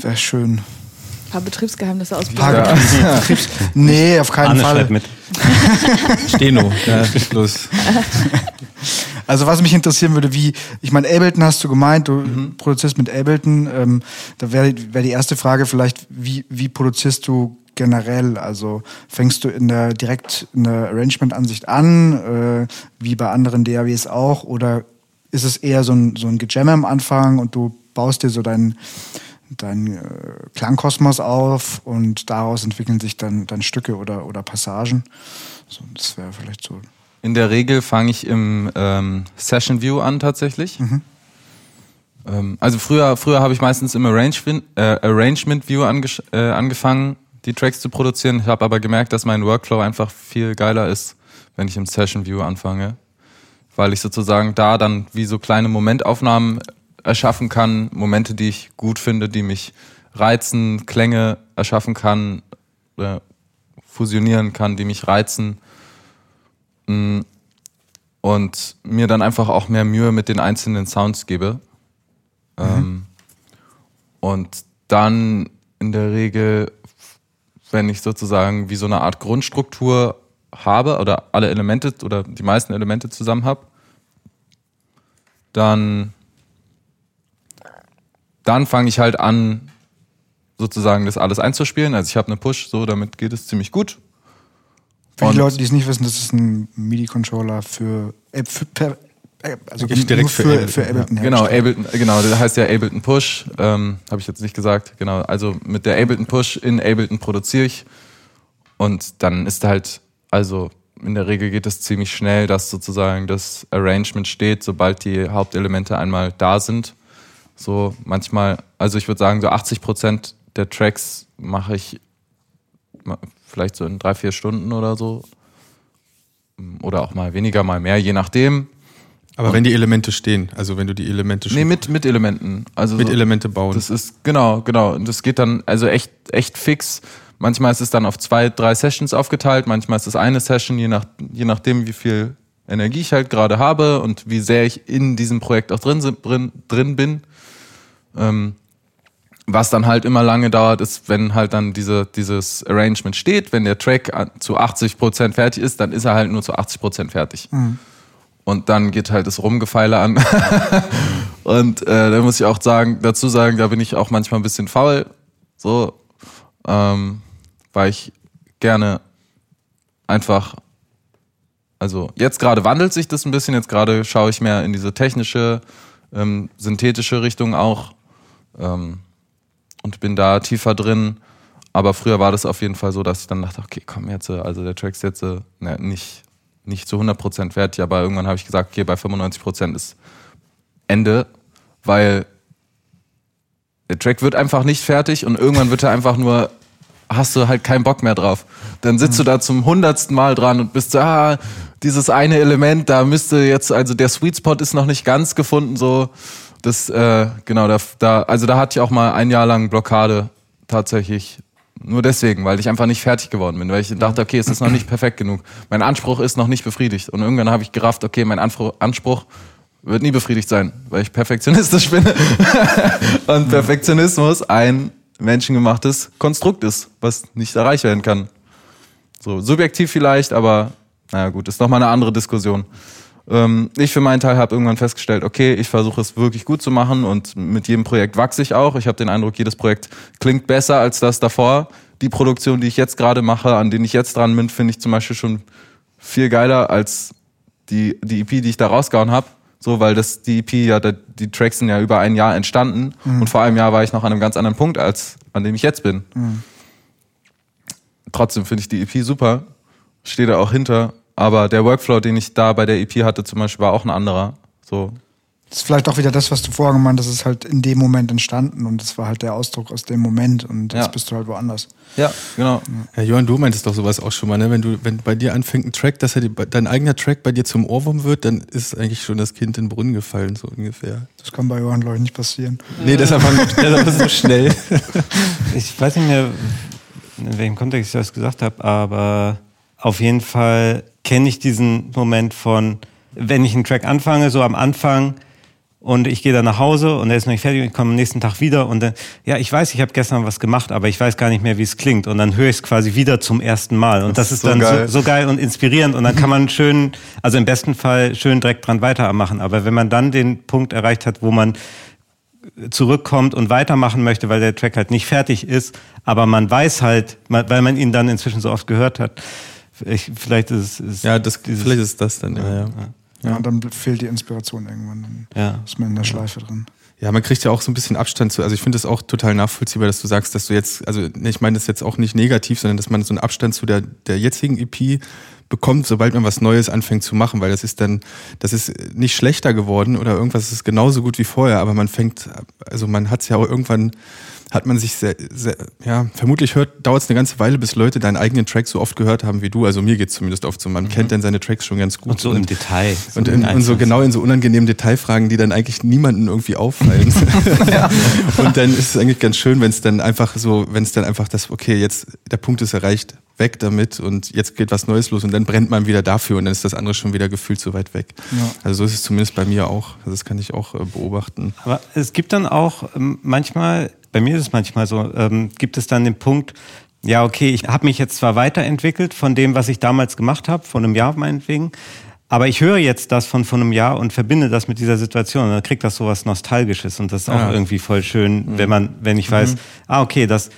wäre schön. Ein paar Betriebsgeheimnisse aus Paar Ja. Betriebs- nee, auf keinen Arne Fall. mit. Steno. Ja, los. Also was mich interessieren würde, wie, ich meine, Ableton hast du gemeint, du produzierst mit Ableton. Ähm, da wäre wär die erste Frage vielleicht, wie, wie produzierst du generell? Also fängst du in der direkt in der Arrangement-Ansicht an, äh, wie bei anderen DAWs auch, oder ist es eher so ein, so ein Gejammer am Anfang und du baust dir so deinen dein, äh, Klangkosmos auf und daraus entwickeln sich dann, dann Stücke oder, oder Passagen? So, das wäre vielleicht so. In der Regel fange ich im ähm, Session View an tatsächlich. Ähm, also früher, früher habe ich meistens im Arrangement, äh, Arrangement View angesch- äh, angefangen, die Tracks zu produzieren. Ich habe aber gemerkt, dass mein Workflow einfach viel geiler ist, wenn ich im Session View anfange, weil ich sozusagen da dann wie so kleine Momentaufnahmen erschaffen kann, Momente, die ich gut finde, die mich reizen, Klänge erschaffen kann, äh, fusionieren kann, die mich reizen. Mm, und mir dann einfach auch mehr Mühe mit den einzelnen Sounds gebe. Ähm, und dann in der Regel, wenn ich sozusagen wie so eine Art Grundstruktur habe oder alle Elemente oder die meisten Elemente zusammen habe, dann, dann fange ich halt an, sozusagen das alles einzuspielen. Also ich habe eine Push, so damit geht es ziemlich gut. Für die Und- Leute, die es nicht wissen, das ist ein MIDI-Controller für, äh, für per, äh, also nur direkt für für, Ableton, für Ableton. Genau, hergestellt. Ableton, genau, das heißt ja Ableton Push, ähm, habe ich jetzt nicht gesagt, genau. Also mit der Ableton Push in Ableton produziere ich und dann ist halt, also in der Regel geht es ziemlich schnell, dass sozusagen das Arrangement steht, sobald die Hauptelemente einmal da sind. So manchmal, also ich würde sagen, so 80 Prozent der Tracks mache ich vielleicht so in drei, vier Stunden oder so. Oder oder auch mal weniger, mal mehr, je nachdem. Aber wenn die Elemente stehen, also wenn du die Elemente Nee, mit, mit Elementen. Also mit so- Elemente bauen. Das ist, genau, genau. Und das geht dann also echt, echt fix. Manchmal ist es dann auf zwei, drei Sessions aufgeteilt, manchmal ist es eine Session, je, nach, je nachdem, wie viel Energie ich halt gerade habe und wie sehr ich in diesem Projekt auch drin, drin, drin bin. Ähm, was dann halt immer lange dauert, ist, wenn halt dann diese, dieses Arrangement steht, wenn der Track zu 80% fertig ist, dann ist er halt nur zu 80% fertig. Und dann geht halt das Rumgefeile an. Und äh, da muss ich auch sagen, dazu sagen, da bin ich auch manchmal ein bisschen faul. So, ähm, weil ich gerne einfach, also jetzt gerade wandelt sich das ein bisschen, jetzt gerade schaue ich mehr in diese technische, ähm, synthetische Richtung auch ähm, und bin da tiefer drin. Aber früher war das auf jeden Fall so, dass ich dann dachte, okay, komm jetzt, äh, also der Track ist jetzt äh, ne, nicht, nicht zu 100% fertig, aber irgendwann habe ich gesagt, okay, bei 95% ist Ende, weil der Track wird einfach nicht fertig und irgendwann wird er einfach nur, hast du halt keinen Bock mehr drauf. Dann sitzt du da zum hundertsten Mal dran und bist so, ah, dieses eine Element, da müsste jetzt, also der Sweet Spot ist noch nicht ganz gefunden, so. Das, äh, genau, da, da, also da hatte ich auch mal ein Jahr lang Blockade tatsächlich. Nur deswegen, weil ich einfach nicht fertig geworden bin, weil ich dachte, okay, es ist noch nicht perfekt genug. Mein Anspruch ist noch nicht befriedigt. Und irgendwann habe ich gerafft, okay, mein Anspruch, wird nie befriedigt sein, weil ich perfektionistisch bin. Und Perfektionismus ein menschengemachtes Konstrukt ist, was nicht erreicht werden kann. So subjektiv vielleicht, aber naja gut, ist nochmal eine andere Diskussion. Ähm, ich für meinen Teil habe irgendwann festgestellt, okay, ich versuche es wirklich gut zu machen und mit jedem Projekt wachse ich auch. Ich habe den Eindruck, jedes Projekt klingt besser als das davor. Die Produktion, die ich jetzt gerade mache, an denen ich jetzt dran bin, finde ich zum Beispiel schon viel geiler als die, die EP, die ich da rausgehauen habe. So, weil das, die EP, ja, die Tracks sind ja über ein Jahr entstanden und vor einem Jahr war ich noch an einem ganz anderen Punkt, als an dem ich jetzt bin. Trotzdem finde ich die EP super, stehe da auch hinter, aber der Workflow, den ich da bei der EP hatte zum Beispiel, war auch ein anderer. So, Das ist vielleicht auch wieder das, was du vorher gemeint hast, das ist halt in dem Moment entstanden und das war halt der Ausdruck aus dem Moment und jetzt Ja. bist du halt woanders. ja, genau. Ja, Johann, du meintest doch sowas auch schon mal, ne? Wenn du, wenn bei dir anfängt ein Track, dass er die, dein eigener Track bei dir zum Ohrwurm wird, dann ist eigentlich schon das Kind in den Brunnen gefallen, so ungefähr. Das kann bei Johann, glaube ich, nicht passieren. Nee, deshalb war deshalb so schnell. Ich weiß nicht mehr, in welchem Kontext ich das gesagt habe, aber auf jeden Fall kenne ich diesen Moment von, wenn ich einen Track anfange, so am Anfang und ich gehe dann nach Hause und er ist noch nicht fertig und ich komme am nächsten Tag wieder und dann, ja, ich weiß, ich habe gestern was gemacht, aber ich weiß gar nicht mehr, wie es klingt. Und dann höre ich es quasi wieder zum ersten Mal. Und das, Das ist so dann geil. So, so geil und inspirierend. Und dann kann man schön, also im besten Fall schön direkt dran weitermachen, aber wenn man dann den Punkt erreicht hat, wo man zurückkommt und weitermachen möchte, weil der Track halt nicht fertig ist, aber man weiß halt, weil man ihn dann inzwischen so oft gehört hat, ich, vielleicht ist es Ja, das, dieses- vielleicht ist das dann, ja, ja. Ja, und dann fehlt die Inspiration irgendwann. Dann Ja. ist man in der Schleife drin. Ja, man kriegt ja auch so ein bisschen Abstand zu. Also ich finde es auch total nachvollziehbar, dass du sagst, dass du jetzt, also nee, ich meine das jetzt auch nicht negativ, sondern dass man so einen Abstand zu der, der jetzigen EP bekommt, sobald man was Neues anfängt zu machen, weil das ist dann, das ist nicht schlechter geworden oder irgendwas ist genauso gut wie vorher, aber man fängt, also man hat es ja auch irgendwann, hat man sich sehr, sehr ja, vermutlich hört, dauert es eine ganze Weile, bis Leute deinen eigenen Track so oft gehört haben wie du. Also mir geht's zumindest oft so. Man kennt dann seine Tracks schon ganz gut. und so im Detail. so Und, in und so genau in so unangenehmen Detailfragen, die dann eigentlich niemanden irgendwie auffallen. Und dann ist es eigentlich ganz schön, wenn es dann einfach so, wenn es dann einfach das, okay, jetzt der Punkt ist erreicht, weg damit und jetzt geht was Neues los und dann brennt man wieder dafür und dann ist das andere schon wieder gefühlt so weit weg. Also so ist es zumindest bei mir auch. Also das kann ich auch äh, beobachten. Aber es gibt dann auch ähm, manchmal, bei mir ist es manchmal so, ähm, gibt es dann den Punkt, ja, okay, ich habe mich jetzt zwar weiterentwickelt von dem, was ich damals gemacht habe, von einem Jahr meinetwegen, aber ich höre jetzt das von, von einem Jahr und verbinde das mit dieser Situation und dann kriegt das so was Nostalgisches und das ist auch Ja. irgendwie voll schön, wenn man, wenn ich weiß, ah, okay, das,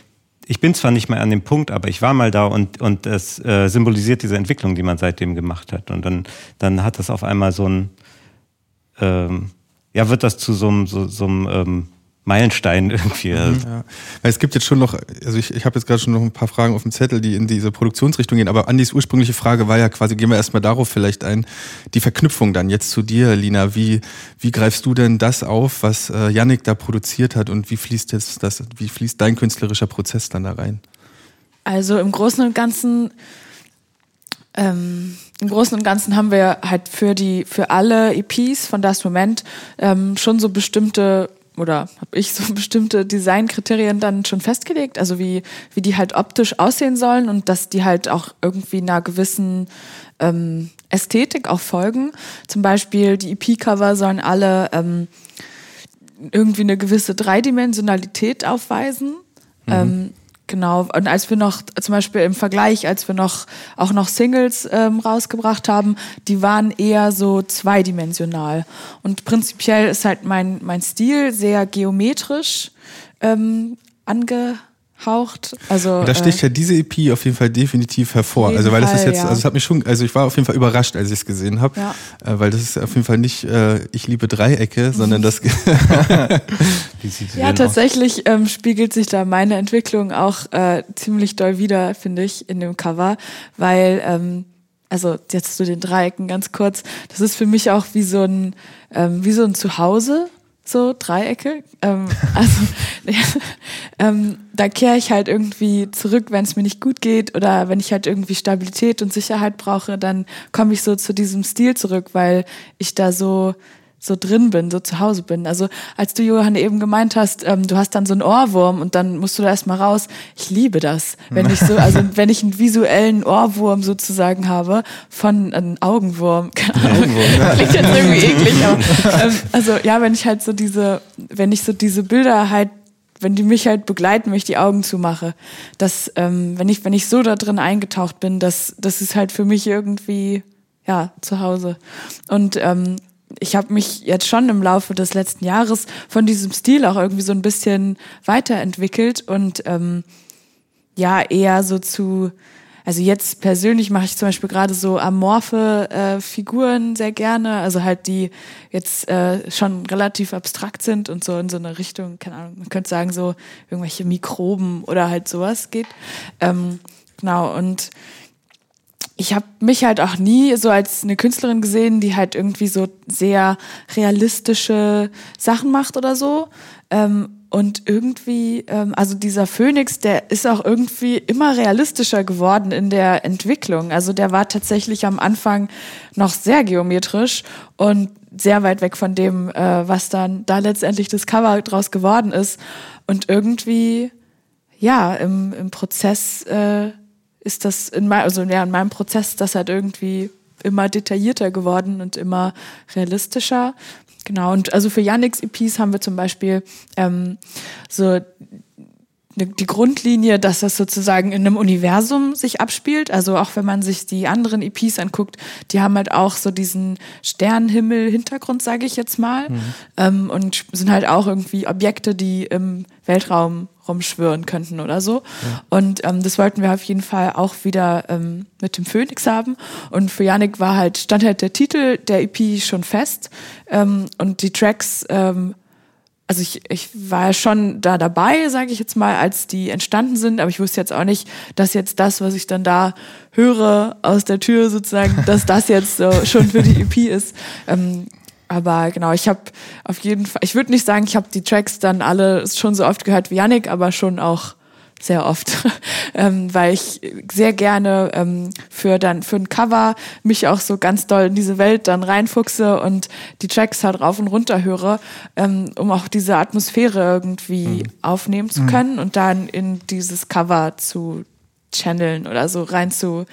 ich bin zwar nicht mehr an dem Punkt, aber ich war mal da und, und es äh, symbolisiert diese Entwicklung, die man seitdem gemacht hat. Und dann, dann hat das auf einmal so ein, ähm, ja, wird das zu so einem, so, so einem ähm, Meilenstein irgendwie. Ja. Weil es gibt jetzt schon noch, also ich, ich habe jetzt gerade schon noch ein paar Fragen auf dem Zettel, die in diese Produktionsrichtung gehen, aber Andis ursprüngliche Frage war ja quasi, gehen wir erstmal darauf vielleicht ein, die Verknüpfung dann jetzt zu dir, Lina. Wie, wie greifst du denn das auf, was äh, Yannick da produziert hat und wie fließt jetzt das, wie fließt dein künstlerischer Prozess dann da rein? Also im Großen und Ganzen ähm, im Großen und Ganzen haben wir halt für die für alle EPs von das Moment ähm, schon so bestimmte oder habe ich so bestimmte Designkriterien dann schon festgelegt, also wie wie die halt optisch aussehen sollen und dass die halt auch irgendwie einer gewissen ähm, Ästhetik auch folgen. Zum Beispiel die EP-Cover sollen alle ähm, irgendwie eine gewisse Dreidimensionalität aufweisen. Ähm, genau. Und als wir noch, zum Beispiel im Vergleich, als wir noch auch noch Singles ähm, rausgebracht haben, die waren eher so zweidimensional. Und prinzipiell ist halt mein, mein Stil sehr geometrisch ähm, angehaucht. Also Und da sticht äh, ja diese EP auf jeden Fall definitiv hervor. Also weil das ist jetzt, ja. also es hat mich schon, also ich war auf jeden Fall überrascht, als ich es gesehen habe, Ja. äh, weil das ist auf jeden Fall nicht äh, ich liebe Dreiecke, sondern das Wie sieht sie Ja, tatsächlich ähm, spiegelt sich da meine Entwicklung auch äh, ziemlich doll wieder, finde ich, in dem Cover, weil, ähm, also jetzt zu den Dreiecken ganz kurz, das ist für mich auch wie so ein, ähm, wie so ein Zuhause, so Dreiecke. Ähm, also ähm, da kehre ich halt irgendwie zurück, wenn es mir nicht gut geht oder wenn ich halt irgendwie Stabilität und Sicherheit brauche, dann komme ich so zu diesem Stil zurück, weil ich da so so drin bin, so zu Hause bin. Also als du, Johann, eben gemeint hast, ähm, du hast dann so einen Ohrwurm und dann musst du da erstmal raus. Ich liebe das. Wenn ich so, also wenn ich einen visuellen Ohrwurm sozusagen habe von einem Augenwurm. Keine Ahnung. Klingt jetzt irgendwie eklig, aber ähm, also ja, wenn ich halt so diese, wenn ich so diese Bilder halt wenn die mich halt begleiten, wenn ich die Augen zumache, dass ähm, wenn ich wenn ich so da drin eingetaucht bin, das das ist halt für mich irgendwie ja zu Hause und ähm, ich habe mich jetzt schon im Laufe des letzten Jahres von diesem Stil auch irgendwie so ein bisschen weiterentwickelt und ähm, ja eher so zu also jetzt persönlich mache ich zum Beispiel gerade so amorphe äh, Figuren sehr gerne, also halt die jetzt äh, schon relativ abstrakt sind und so in so eine Richtung, keine Ahnung, man könnte sagen so irgendwelche Mikroben oder halt sowas geht. Ähm, genau und ich habe mich halt auch nie so als eine Künstlerin gesehen, die halt irgendwie so sehr realistische Sachen macht oder so. Ähm, und irgendwie, ähm, also dieser Phönix, der ist auch irgendwie immer realistischer geworden in der Entwicklung. Also der war tatsächlich am Anfang noch sehr geometrisch und sehr weit weg von dem, äh, was dann da letztendlich das Cover draus geworden ist. Und irgendwie, ja, im, im Prozess äh, ist das in meinem, also ja, in meinem Prozess das halt irgendwie immer detaillierter geworden und immer realistischer. Genau, und also für Yannicks EPs haben wir zum Beispiel ähm, so die Grundlinie, dass das sozusagen in einem Universum sich abspielt. Also auch wenn man sich die anderen EPs anguckt, die haben halt auch so diesen Sternenhimmel-Hintergrund, sage ich jetzt mal. Ähm, und sind halt auch irgendwie Objekte, die im Weltraum rumschwirren könnten oder so. Und ähm, das wollten wir auf jeden Fall auch wieder ähm, mit dem Phoenix haben. Und für Yannick war halt, stand halt der Titel der EP schon fest. Ähm, und die Tracks ähm, also ich, ich war ja schon da dabei, sage ich jetzt mal, als die entstanden sind, aber ich wusste jetzt auch nicht, dass jetzt das, was ich dann da höre aus der Tür sozusagen, dass das jetzt so schon für die EP ist. Ähm, aber genau, ich habe auf jeden Fall, ich würde nicht sagen, ich habe die Tracks dann alle schon so oft gehört wie Yannick, aber schon auch sehr oft, ähm, weil ich sehr gerne ähm, für dann für ein Cover mich auch so ganz doll in diese Welt dann reinfuchse und die Tracks halt rauf und runter höre, ähm, um auch diese Atmosphäre irgendwie aufnehmen zu können und dann in dieses Cover zu channeln oder so rein zu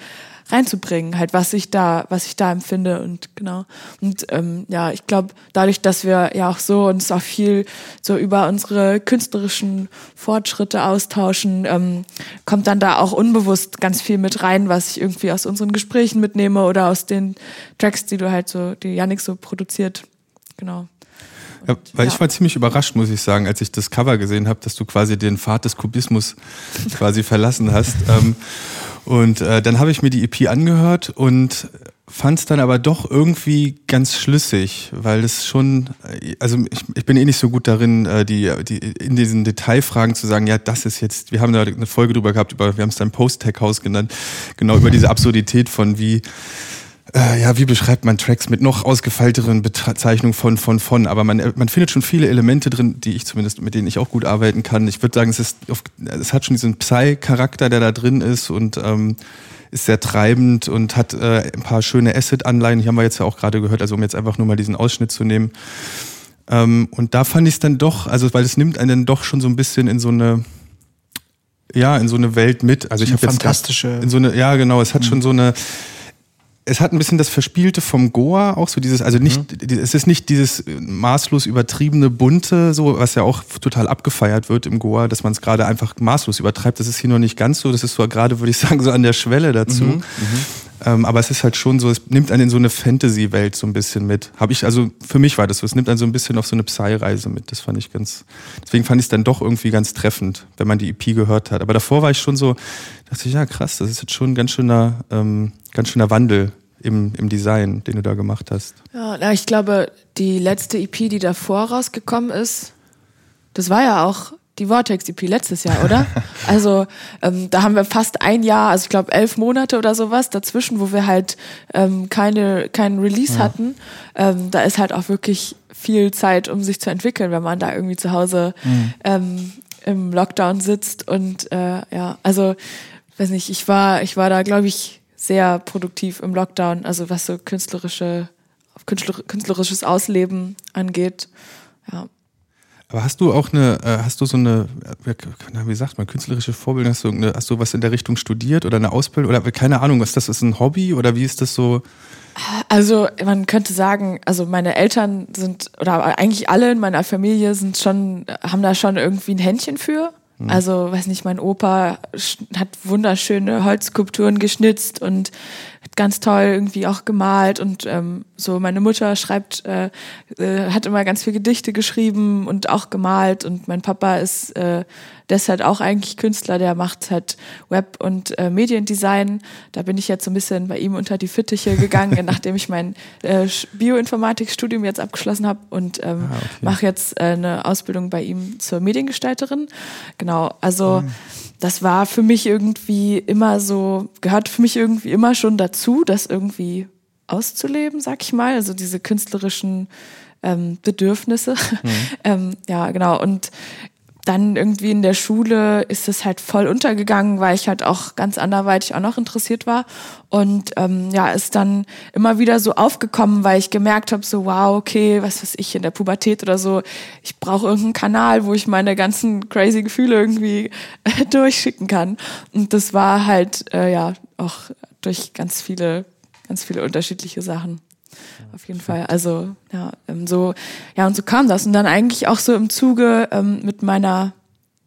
reinzubringen, halt was ich da, was ich da empfinde und genau. Und ähm, ja, ich glaube, dadurch, dass wir ja auch so uns auch viel so über unsere künstlerischen Fortschritte austauschen, ähm, kommt dann da auch unbewusst ganz viel mit rein, was ich irgendwie aus unseren Gesprächen mitnehme oder aus den Tracks, die du halt so, die Yannick so produziert. Genau. Ja, weil Ja. ich war ziemlich überrascht, muss ich sagen, als ich das Cover gesehen habe, dass du quasi den Pfad des Kubismus quasi verlassen hast. Ähm, und äh, dann habe ich mir die EP angehört und fand es dann aber doch irgendwie ganz schlüssig, weil es schon, äh, also ich, ich bin eh nicht so gut darin, äh, die, die in diesen Detailfragen zu sagen, ja, das ist jetzt, wir haben da eine Folge drüber gehabt, über, wir haben es dann Post-Tech-Haus genannt, genau über diese Absurdität von wie äh, ja, wie beschreibt man Tracks mit noch ausgefeilteren Bezeichnungen von, von, von, aber man, man findet schon viele Elemente drin, die ich zumindest, mit denen ich auch gut arbeiten kann. Ich würde sagen, es ist, auf, es hat schon diesen Psy-Charakter, der da drin ist und ähm, ist sehr treibend und hat äh, ein paar schöne Acid-Anleihen, die haben wir jetzt ja auch gerade gehört, also um jetzt einfach nur mal diesen Ausschnitt zu nehmen. Ähm, und da fand ich es dann doch, also weil es nimmt einen dann doch schon so ein bisschen in so eine, ja, in so eine Welt mit. Also ich habe jetzt fantastische. in so eine, ja genau, es hat schon so eine, es hat ein bisschen das Verspielte vom Goa, auch so dieses, also nicht, Mhm. es ist nicht dieses äh, maßlos übertriebene Bunte, so, was ja auch total abgefeiert wird im Goa, dass man es gerade einfach maßlos übertreibt. Das ist hier noch nicht ganz so. Das ist so gerade, würde ich sagen, so an der Schwelle dazu. Mhm, Ähm, aber es ist halt schon so, es nimmt einen in so eine Fantasy-Welt so ein bisschen mit. Habe ich, also für mich war das so, es nimmt einen so ein bisschen auf so eine Psy-Reise mit. Das fand ich ganz, deswegen fand ich es dann doch irgendwie ganz treffend, wenn man die EP gehört hat. Aber davor war ich schon so, dachte ich, ja krass, das ist jetzt schon ein ganz schöner, ähm, ganz schöner Wandel im, im Design, den du da gemacht hast. Ja, na, ich glaube, die letzte EP, die davor rausgekommen ist, das war ja auch die Vortex-EP letztes Jahr, oder? also ähm, da haben wir fast ein Jahr, also ich glaube elf Monate oder sowas dazwischen, wo wir halt ähm, keine keinen Release hatten. Ähm, da ist halt auch wirklich viel Zeit, um sich zu entwickeln, wenn man da irgendwie zu Hause ähm, im Lockdown sitzt und äh, ja, also weiß nicht, ich war ich war da glaube ich sehr produktiv im Lockdown, also was so künstlerische künstler, künstlerisches Ausleben angeht. Ja. Aber hast du auch eine, äh, hast du so eine, äh, wie sagt man, künstlerische Vorbildung, hast du, eine, hast du was in der Richtung studiert oder eine Ausbildung oder keine Ahnung, was das ist, ein Hobby oder wie ist das so? Also man könnte sagen, also meine Eltern sind oder eigentlich alle in meiner Familie sind schon haben da schon irgendwie ein Händchen für. Also weiß nicht, mein Opa hat wunderschöne Holzskulpturen geschnitzt und ganz toll irgendwie auch gemalt und ähm, so meine Mutter schreibt äh, äh, hat immer ganz viel Gedichte geschrieben und auch gemalt und mein Papa ist äh, halt auch eigentlich Künstler, der macht halt Web- und äh, Mediendesign. Da bin ich jetzt so ein bisschen bei ihm unter die Fittiche gegangen, nachdem ich mein äh, Bioinformatikstudium jetzt abgeschlossen habe und ähm, Ah, okay. mache jetzt äh, eine Ausbildung bei ihm zur Mediengestalterin. Genau, also das war für mich irgendwie immer so, gehört für mich irgendwie immer schon dazu, das irgendwie auszuleben, sag ich mal. Also diese künstlerischen ähm, Bedürfnisse. ähm, ja, genau. Und dann irgendwie in der Schule ist es halt voll untergegangen, weil ich halt auch ganz anderweitig auch noch interessiert war. Und ähm, ja, ist dann immer wieder so aufgekommen, weil ich gemerkt habe, so wow, okay, was weiß ich, in der Pubertät oder so, ich brauche irgendeinen Kanal, wo ich meine ganzen crazy Gefühle irgendwie durchschicken kann. Und das war halt, äh, ja, auch durch ganz viele, ganz viele unterschiedliche Sachen. Auf jeden Fall. Also, ja, ähm, so, ja, und so kam das. Und dann eigentlich auch so im Zuge ähm, mit meiner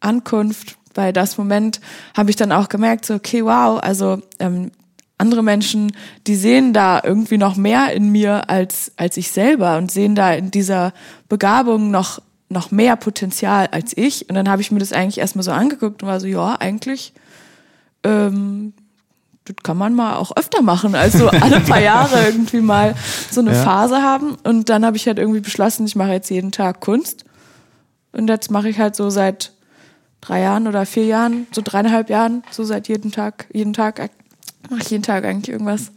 Ankunft bei das Moment habe ich dann auch gemerkt, so, okay, wow, also ähm, andere Menschen, die sehen da irgendwie noch mehr in mir als, als ich selber und sehen da in dieser Begabung noch, noch mehr Potenzial als ich. Und dann habe ich mir das eigentlich erstmal so angeguckt und war so, ja, eigentlich ähm, das kann man mal auch öfter machen, also alle paar Jahre irgendwie mal so eine Ja. Phase haben. Und dann habe ich halt irgendwie beschlossen, ich mache jetzt jeden Tag Kunst. Und jetzt mache ich halt so seit drei Jahren oder vier Jahren, so dreieinhalb Jahren, so seit jeden Tag, jeden Tag mache ich jeden Tag eigentlich irgendwas,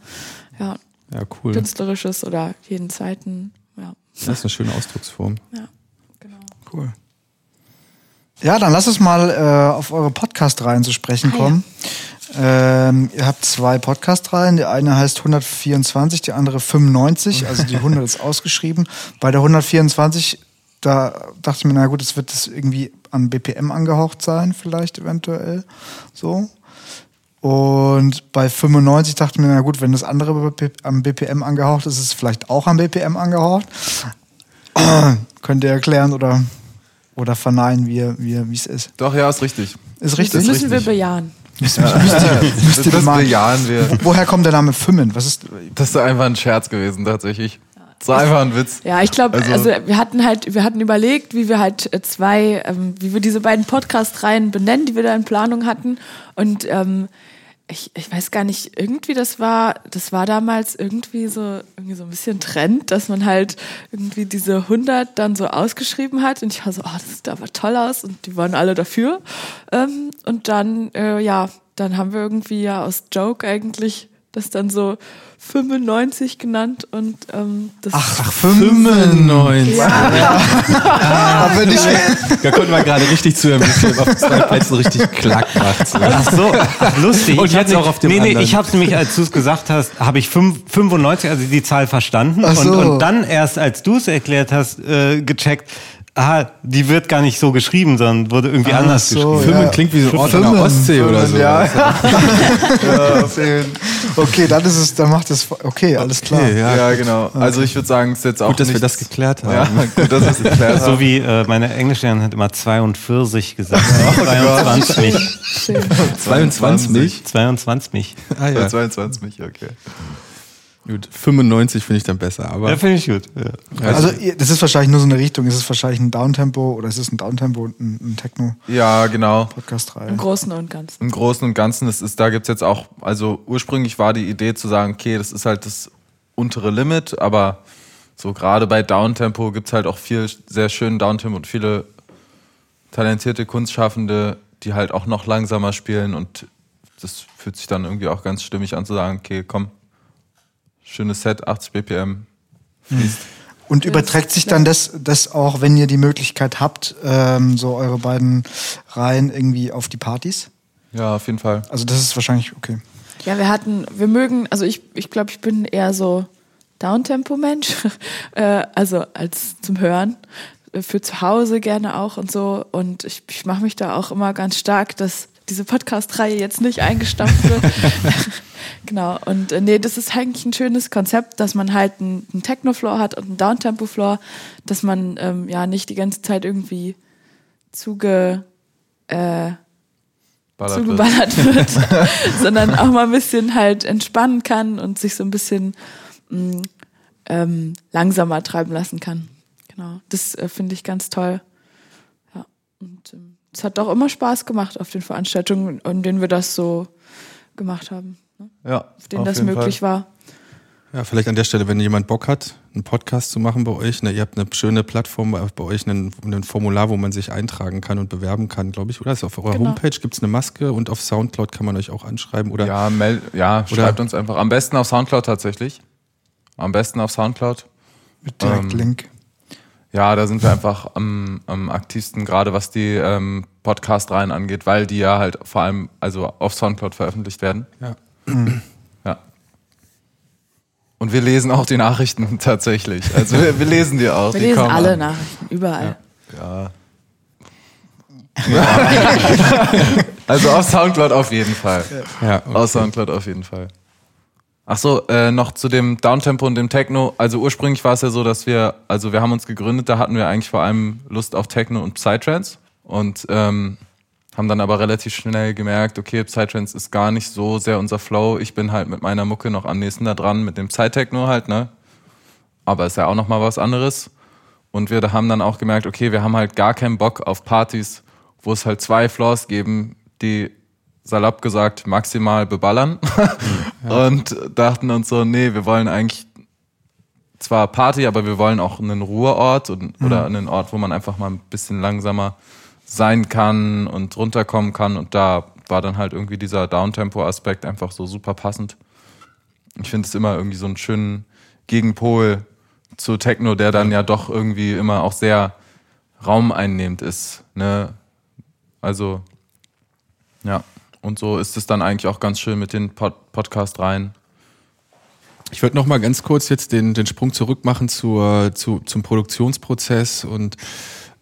ja, Ja, cool. künstlerisches oder jeden zweiten, ja, Das ist eine schöne Ausdrucksform. ja, genau. Cool. Ja, dann lass uns mal äh, auf eure Podcast-Reihen zu sprechen Ah, ja. Ähm, ihr habt zwei Podcast-Reihen. Die eine heißt 124, die andere 95. Also die 100 ist ausgeschrieben. Bei der 124, da dachte ich mir, na gut, es wird das irgendwie am BPM angehaucht sein, vielleicht eventuell. So. Und bei 95 dachte ich mir, na gut, wenn das andere am BPM angehaucht ist, ist es vielleicht auch am BPM angehaucht. Könnt ihr erklären oder, oder verneinen, wie wie es ist? Doch, ja, ist richtig. Ist Das richtig? müssen wir bejahen. Das, ihr das mal- bejahen wir. Woher kommt der Name Fimmen? Was ist. Das ist einfach ein Scherz gewesen, tatsächlich. Das war einfach ein Witz. Ja, ich glaube, Also- also, wir hatten halt, wir hatten überlegt, wie wir halt äh, zwei, ähm, wie wir diese beiden Podcast-Reihen benennen, die wir da in Planung hatten. Und ähm, ich, ich weiß gar nicht, irgendwie das war, das war damals irgendwie so, irgendwie so ein bisschen Trend, dass man halt irgendwie diese 100 dann so ausgeschrieben hat. Und ich war so, oh, das sieht aber toll aus und die waren alle dafür. Ähm, und dann, äh, ja, dann haben wir irgendwie ja aus Joke eigentlich das dann so 95 genannt und ähm, das Ach, 95. Aber nicht, Da konnten wir gerade richtig zuhören, wie es auf zwei Plätzen richtig klack macht. So. Ach so, ach, lustig. Und Ich jetzt auch auf dem Nee, nee, anderen. ich hab's nämlich, als du es gesagt hast, habe ich fünf- 95, also die Zahl verstanden. Ach so. und, und dann erst, als du es erklärt hast, äh, gecheckt, aha, die wird gar nicht so geschrieben, sondern wurde irgendwie anders so, geschrieben. Fimmen ja. klingt wie so ein Ort an Fimmen, der Ostsee oder so. Ja, okay, dann ist es, dann macht es, okay, alles klar. Okay, ja. Ja, genau. Also ich würde sagen, es ist jetzt auch Gut, dass wir nichts- das geklärt Ja, haben. gut, dass wir es geklärt So haben. wie äh, meine Englischlehrerin hat immer 42 gesagt. Oh 22. schön. 22? 22. Ah Ja. ja. 22, okay. Gut, 95 finde ich dann besser. Aber Ja, finde ich gut. Ja. Also, das ist wahrscheinlich nur so eine Richtung. Ist es wahrscheinlich ein Downtempo oder ist es ein Downtempo und ein, ein Ja, genau. Techno-Podcast-Reihe? Im Großen und Ganzen. Im Großen und Ganzen, es ist, da gibt's jetzt auch, also ursprünglich war die Idee zu sagen, okay, das ist halt das untere Limit, aber so gerade bei Downtempo gibt's halt auch viel sehr schönen Downtempo und viele talentierte Kunstschaffende, die halt auch noch langsamer spielen und das fühlt sich dann irgendwie auch ganz stimmig an zu sagen, okay, komm, schönes Set, 80 BPM, fließt. Und überträgt sich dann das, das auch, wenn ihr die Möglichkeit habt, ähm, so eure beiden Reihen irgendwie auf die Partys? Ja, auf jeden Fall. Also das ist wahrscheinlich okay. Ja, wir hatten, wir mögen, also ich, ich glaube, ich bin eher so Downtempo-Mensch, äh, also als zum Hören, äh, für zu Hause gerne auch und so. Und ich, ich mache mich da auch immer ganz stark, dass diese Podcast-Reihe jetzt nicht eingestampft wird. genau. Und äh, nee, das ist eigentlich ein schönes Konzept, dass man halt einen, einen Techno-Floor hat und einen Downtempo-Floor, dass man ähm, ja nicht die ganze Zeit irgendwie zuge äh, Ballert wird. zugeballert wird, sondern auch mal ein bisschen halt entspannen kann und sich so ein bisschen mh, ähm, langsamer treiben lassen kann. Genau, das äh, finde ich ganz toll. Ja, und ähm, es hat auch immer Spaß gemacht auf den Veranstaltungen, an denen wir das so gemacht haben, ne? Ja, auf denen auf das jeden möglich war. Ja, vielleicht an der Stelle, wenn jemand Bock hat, einen Podcast zu machen bei euch, ne, ihr habt eine schöne Plattform bei bei euch, ein, ein Formular, wo man sich eintragen kann und bewerben kann, glaube ich, oder? Ist auf eurer Genau. Homepage gibt es eine Maske und auf Soundcloud kann man euch auch anschreiben, oder? Ja, mel ja Oder- schreibt uns einfach. Am besten auf Soundcloud tatsächlich. Am besten auf Soundcloud. Mit direkt Ähm, Link. Ja, da sind wir einfach am, am aktivsten, gerade was die ähm, Podcast-Reihen angeht, weil die ja halt vor allem also auf Soundcloud veröffentlicht werden. Ja. Ja. Und wir lesen auch die Nachrichten tatsächlich. Also wir, wir lesen die auch. Wir die lesen kommen alle an. Nachrichten, überall. Ja. also auf Soundcloud auf jeden Fall. Ja, okay. Auf Soundcloud auf jeden Fall. Ach so, äh, noch zu dem Downtempo und dem Techno. Also ursprünglich war es ja so, dass wir, also wir haben uns gegründet, da hatten wir eigentlich vor allem Lust auf Techno und Psytrance und ähm, haben dann aber relativ schnell gemerkt, okay, Psytrance ist gar nicht so sehr unser Flow. Ich bin halt mit meiner Mucke noch am nächsten da dran, mit dem Psytechno halt, ne? Aber ist ja auch noch mal was anderes. Und wir haben dann auch gemerkt, okay, wir haben halt gar keinen Bock auf Partys, wo es halt zwei Floors geben, die salopp gesagt maximal beballern. Und dachten uns so, nee, wir wollen eigentlich zwar Party, aber wir wollen auch einen Ruheort und, oder einen Ort, wo man einfach mal ein bisschen langsamer sein kann und runterkommen kann. Und da war dann halt irgendwie dieser Downtempo-Aspekt einfach so super passend. Ich finde es immer irgendwie so einen schönen Gegenpol zu Techno, der dann ja doch irgendwie immer auch sehr raumeinnehmend ist. Ne? Also, ja. Und so ist es dann eigentlich auch ganz schön mit den Pod Podcast rein. Ich würde noch mal ganz kurz jetzt den, den Sprung zurück machen zur, zu, zum Produktionsprozess und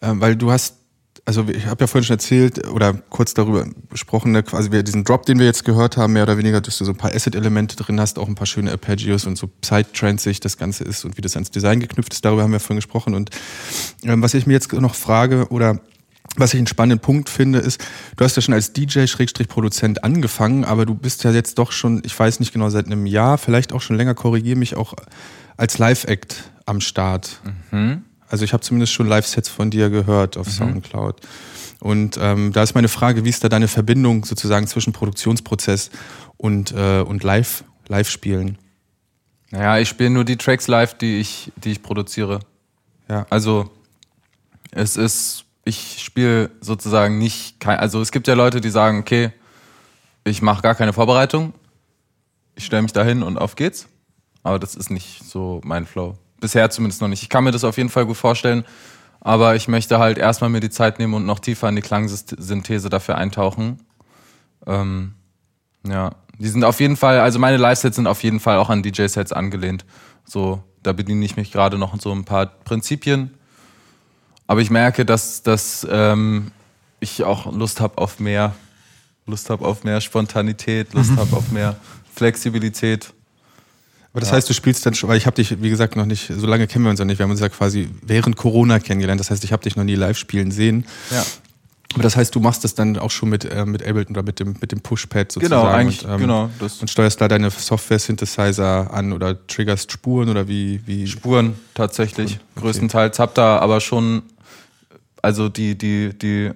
ähm, weil du hast, also ich habe ja vorhin schon erzählt oder kurz darüber gesprochen, ne, quasi diesen Drop, den wir jetzt gehört haben, mehr oder weniger, dass du so ein paar Asset-Elemente drin hast, auch ein paar schöne Arpeggios und so Psytrance-sich das Ganze ist und wie das ans Design geknüpft ist, darüber haben wir vorhin gesprochen und ähm, was ich mir jetzt noch frage oder was ich einen spannenden Punkt finde, ist, du hast ja schon als DJ-Produzent angefangen, aber du bist ja jetzt doch schon, ich weiß nicht genau, seit einem Jahr, vielleicht auch schon länger, korrigiere mich, auch als Live-Act am Start. Also ich habe zumindest schon Live-Sets von dir gehört auf Soundcloud. Und ähm, da ist meine Frage, wie ist da deine Verbindung sozusagen zwischen Produktionsprozess und, äh, und Live, Live-Spielen? Naja, ich spiele nur die Tracks live, die ich, die ich produziere. Ja. Also es ist, ich spiele sozusagen nicht, kein, also es gibt ja Leute, die sagen, okay, ich mache gar keine Vorbereitung. ich stelle mich dahin und auf geht's. Aber das ist nicht so mein Flow. Bisher zumindest noch nicht. Ich kann mir das auf jeden Fall gut vorstellen, aber ich möchte halt erstmal mir die Zeit nehmen und noch tiefer in die Klangsynthese dafür eintauchen. Ähm, ja, die sind auf jeden Fall, also meine Live-Sets sind auf jeden Fall auch an DJ-Sets angelehnt. So, da bediene ich mich gerade noch so ein paar Prinzipien. Aber ich merke, dass, dass ähm, ich auch Lust habe auf mehr. Lust habe auf mehr Spontanität, Lust Mhm. habe auf mehr Flexibilität. Aber das heißt, du spielst dann schon, weil ich habe dich, wie gesagt, noch nicht, so lange kennen wir uns noch nicht. Wir haben uns ja quasi während Corona kennengelernt. Das heißt, ich habe dich noch nie live spielen sehen. Ja. Aber das heißt, du machst das dann auch schon mit, äh, mit Ableton oder mit dem, mit dem Pushpad sozusagen. Genau, eigentlich, und, ähm, genau. Das Und steuerst da deine Software-Synthesizer an oder triggerst Spuren oder wie, wie? Spuren tatsächlich, okay. größtenteils. Hab da aber schon, also die, die, die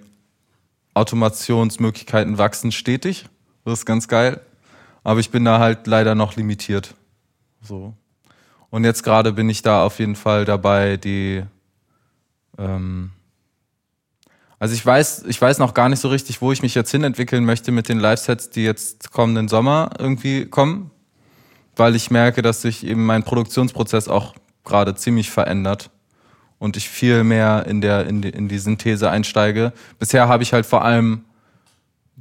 Automationsmöglichkeiten wachsen stetig. Das ist ganz geil. Aber ich bin da halt leider noch limitiert. So. Und jetzt gerade bin ich da auf jeden Fall dabei, die, ähm, also ich weiß, ich weiß noch gar nicht so richtig, wo ich mich jetzt hinentwickeln möchte mit den Live-Sets, die jetzt kommenden Sommer irgendwie kommen, weil ich merke, dass sich eben mein Produktionsprozess auch gerade ziemlich verändert und ich viel mehr in der in die, in die Synthese einsteige. Bisher habe ich halt vor allem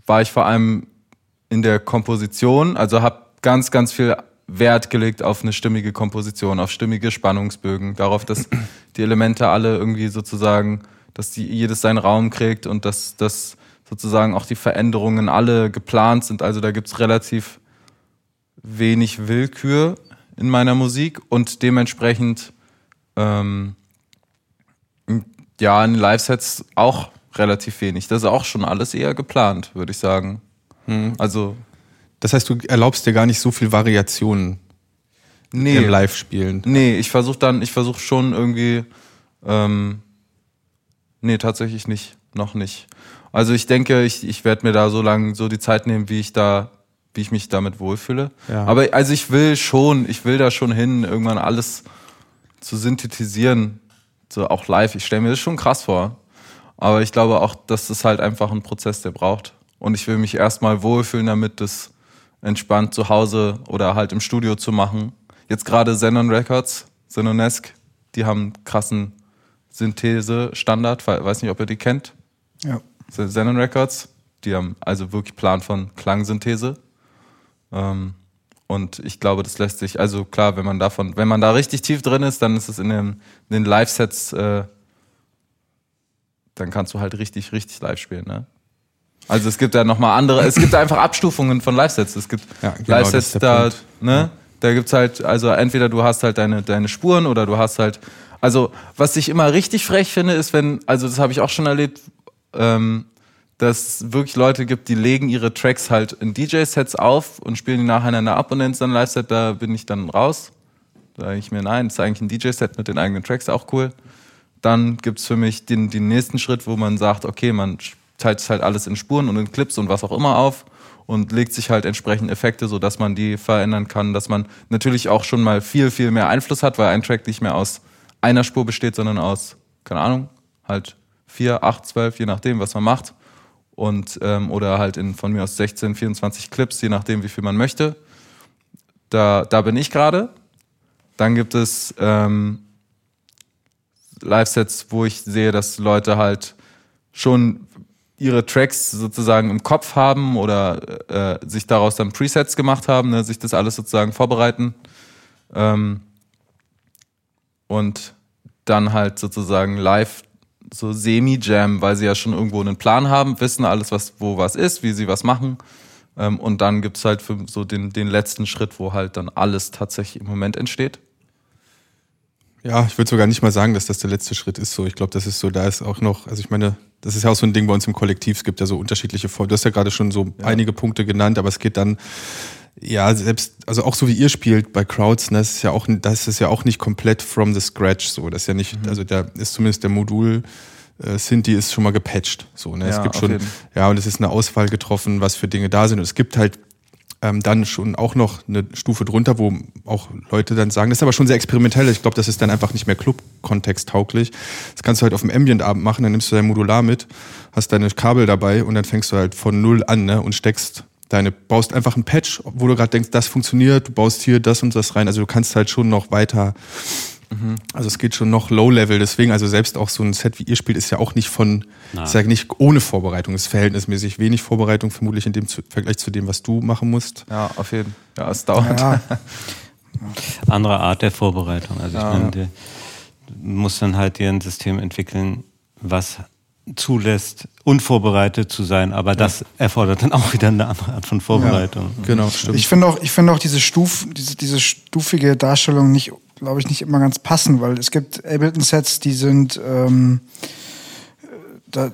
war ich vor allem in der Komposition, also habe ganz ganz viel Wert gelegt auf eine stimmige Komposition, auf stimmige Spannungsbögen, darauf, dass die Elemente alle irgendwie sozusagen, dass die jedes seinen Raum kriegt und dass dass sozusagen auch die Veränderungen alle geplant sind. Also da gibt's relativ wenig Willkür in meiner Musik und dementsprechend ähm, ja in den Live-Sets auch relativ wenig. Das ist auch schon alles eher geplant, würde ich sagen. Also Das heißt, du erlaubst dir gar nicht so viel Variationen nee, im Live-Spielen. nee, ich versuche dann, ich versuche schon irgendwie, ähm, nee, tatsächlich nicht, noch nicht. Also ich denke, ich, ich werde mir da so lange so die Zeit nehmen, wie ich da, wie ich mich damit wohlfühle. Ja. Aber also ich will schon, ich will da schon hin, irgendwann alles zu synthetisieren, so auch live. Ich stelle mir das schon krass vor. Aber ich glaube auch, das ist halt einfach ein Prozess, der braucht. Und ich will mich erstmal wohlfühlen damit, das entspannt zu Hause oder halt im Studio zu machen. Jetzt gerade Xenon Records, Xenonesk, die haben einen krassen Synthese-Standard, we- weiß nicht, ob ihr die kennt. Ja. Xenon Records, die haben also wirklich Plan von Klangsynthese. Ähm, und ich glaube, das lässt sich, also klar, wenn man davon, wenn man da richtig tief drin ist, dann ist es in, dem, in den Live-Sets, äh, dann kannst du halt richtig, richtig live spielen, ne? Also es gibt ja nochmal andere, es gibt einfach Abstufungen von Live-Sets. Es gibt Ja, genau, Live-Sets da, Punkt. ne? Da gibt's halt, also entweder du hast halt deine, deine Spuren oder du hast halt, also was ich immer richtig frech finde, ist, wenn, also das habe ich auch schon erlebt, ähm, dass es wirklich Leute gibt, die legen ihre Tracks halt in DJ-Sets auf und spielen die nacheinander ab und nennen es dann Live-Set, da bin ich dann raus. Da sage ich mir, nein, das ist eigentlich ein DJ-Set mit den eigenen Tracks, auch cool. Dann gibt's für mich den, den nächsten Schritt, wo man sagt, okay, man teilt es halt alles in Spuren und in Clips und was auch immer auf und legt sich halt entsprechend Effekte, so dass man die verändern kann, dass man natürlich auch schon mal viel, viel mehr Einfluss hat, weil ein Track nicht mehr aus einer Spur besteht, sondern aus, keine Ahnung, halt vier, acht, zwölf, je nachdem, was man macht. Und, ähm, oder halt in von mir aus 16, 24 Clips, je nachdem, wie viel man möchte. Da, da bin ich gerade. Dann gibt es ähm, Live-Sets, wo ich sehe, dass Leute halt schon ihre Tracks sozusagen im Kopf haben oder äh, sich daraus dann Presets gemacht haben, ne, sich das alles sozusagen vorbereiten. Ähm, und dann halt sozusagen live so semi-Jam, weil sie ja schon irgendwo einen Plan haben, wissen alles, was, wo was ist, wie sie was machen. Ähm, und dann gibt's halt für so den, den letzten Schritt, wo halt dann alles tatsächlich im Moment entsteht. Ja, ich würde sogar nicht mal sagen, dass das der letzte Schritt ist. So, ich glaube, das ist so, da ist auch noch, also ich meine, das ist ja auch so ein Ding bei uns im Kollektiv. Es gibt ja so unterschiedliche Formen. Du hast ja gerade schon so einige Punkte genannt, aber es geht dann, ja, selbst, also auch so wie ihr spielt bei Crowds, ne, das ist ja auch, das ist ja auch nicht komplett from the scratch. So, das ist ja nicht, Mhm. also da ist zumindest der Modul. Äh, Sinti ist schon mal gepatcht, so ne. es Ja, gibt auf schon, jeden. ja, und es ist eine Auswahl getroffen, was für Dinge da sind. Und es gibt halt ähm, dann schon auch noch eine Stufe drunter, wo auch Leute dann sagen, das ist aber schon sehr experimentell. Ich glaube, das ist dann einfach nicht mehr Club-Kontext tauglich. Das kannst du halt auf dem Ambient-Abend machen, dann nimmst du dein Modular mit, hast deine Kabel dabei und dann fängst du halt von null an ne, und steckst deine, baust einfach ein Patch, wo du gerade denkst, das funktioniert, du baust hier das und das rein. Also du kannst halt schon noch weiter, also es geht schon noch Low-Level, deswegen, also selbst auch so ein Set wie ihr spielt, ist ja auch nicht von, ist ja nicht ohne Vorbereitung, ist verhältnismäßig wenig Vorbereitung, vermutlich in dem zu, Vergleich zu dem, was du machen musst. Ja, auf jeden Fall. Ja, es dauert. Ja, andere Art der Vorbereitung. Also Ja. ich meine, du musst dann halt dir ein System entwickeln, was zulässt, unvorbereitet zu sein, aber das erfordert dann auch wieder eine andere Art von Vorbereitung. Genau, stimmt. Ich finde auch, ich finde auch diese Stuf, diese, diese stufige Darstellung nicht, glaube ich, nicht immer ganz passend, weil es gibt Ableton-Sets, die sind, ähm, da,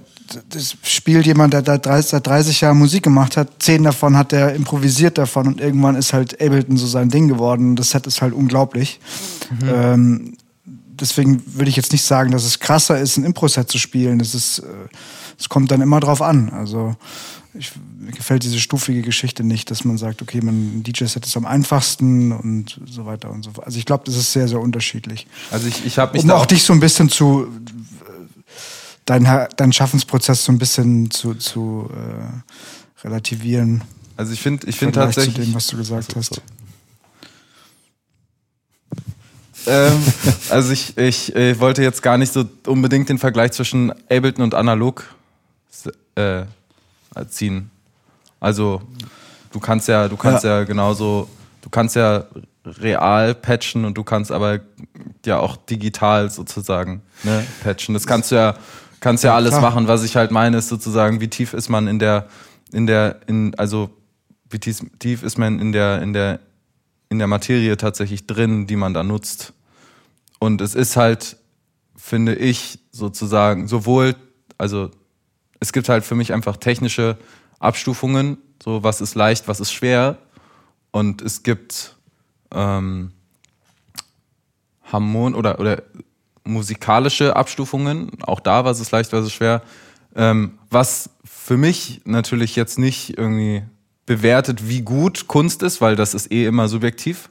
das spielt jemand, der da 30, seit 30 Jahren Musik gemacht hat, zehn davon hat er improvisiert davon und irgendwann ist halt Ableton so sein Ding geworden. Das Set ist halt unglaublich. Ähm, deswegen würde ich jetzt nicht sagen, dass es krasser ist, ein Impro-Set zu spielen. Das ist, äh, es kommt dann immer drauf an. Also ich, mir gefällt diese stufige Geschichte nicht, dass man sagt, okay, man, ein DJ-Set ist am einfachsten und so weiter und so fort. Also ich glaube, das ist sehr, sehr unterschiedlich. Also ich, ich habe mich Um da auch dich so ein bisschen zu, deinen dein Schaffensprozess so ein bisschen zu, zu äh, relativieren. also ich finde, ich finde Vergleich zu tatsächlich, dem, was du gesagt hast. Ähm, also ich, ich, äh, wollte jetzt gar nicht so unbedingt den Vergleich zwischen Ableton und Analog äh, ziehen. Also du kannst ja, du kannst ja. genauso, du kannst ja real patchen und du kannst aber ja auch digital sozusagen ne, patchen. Das kannst du ja, kannst ja alles machen. Was ich halt meine, ist sozusagen, wie tief ist man in der, in der, in, also wie tief, tief ist man in der, in der, in der Materie tatsächlich drin, die man da nutzt. Und es ist halt, finde ich, sozusagen, sowohl, also es gibt halt für mich einfach technische Abstufungen, so was ist leicht, was ist schwer. Und es gibt ähm, Harmon oder, oder musikalische Abstufungen, auch da, was ist leicht, was ist schwer. Ähm, was für mich natürlich jetzt nicht irgendwie bewertet, wie gut Kunst ist, weil das ist eh immer subjektiv.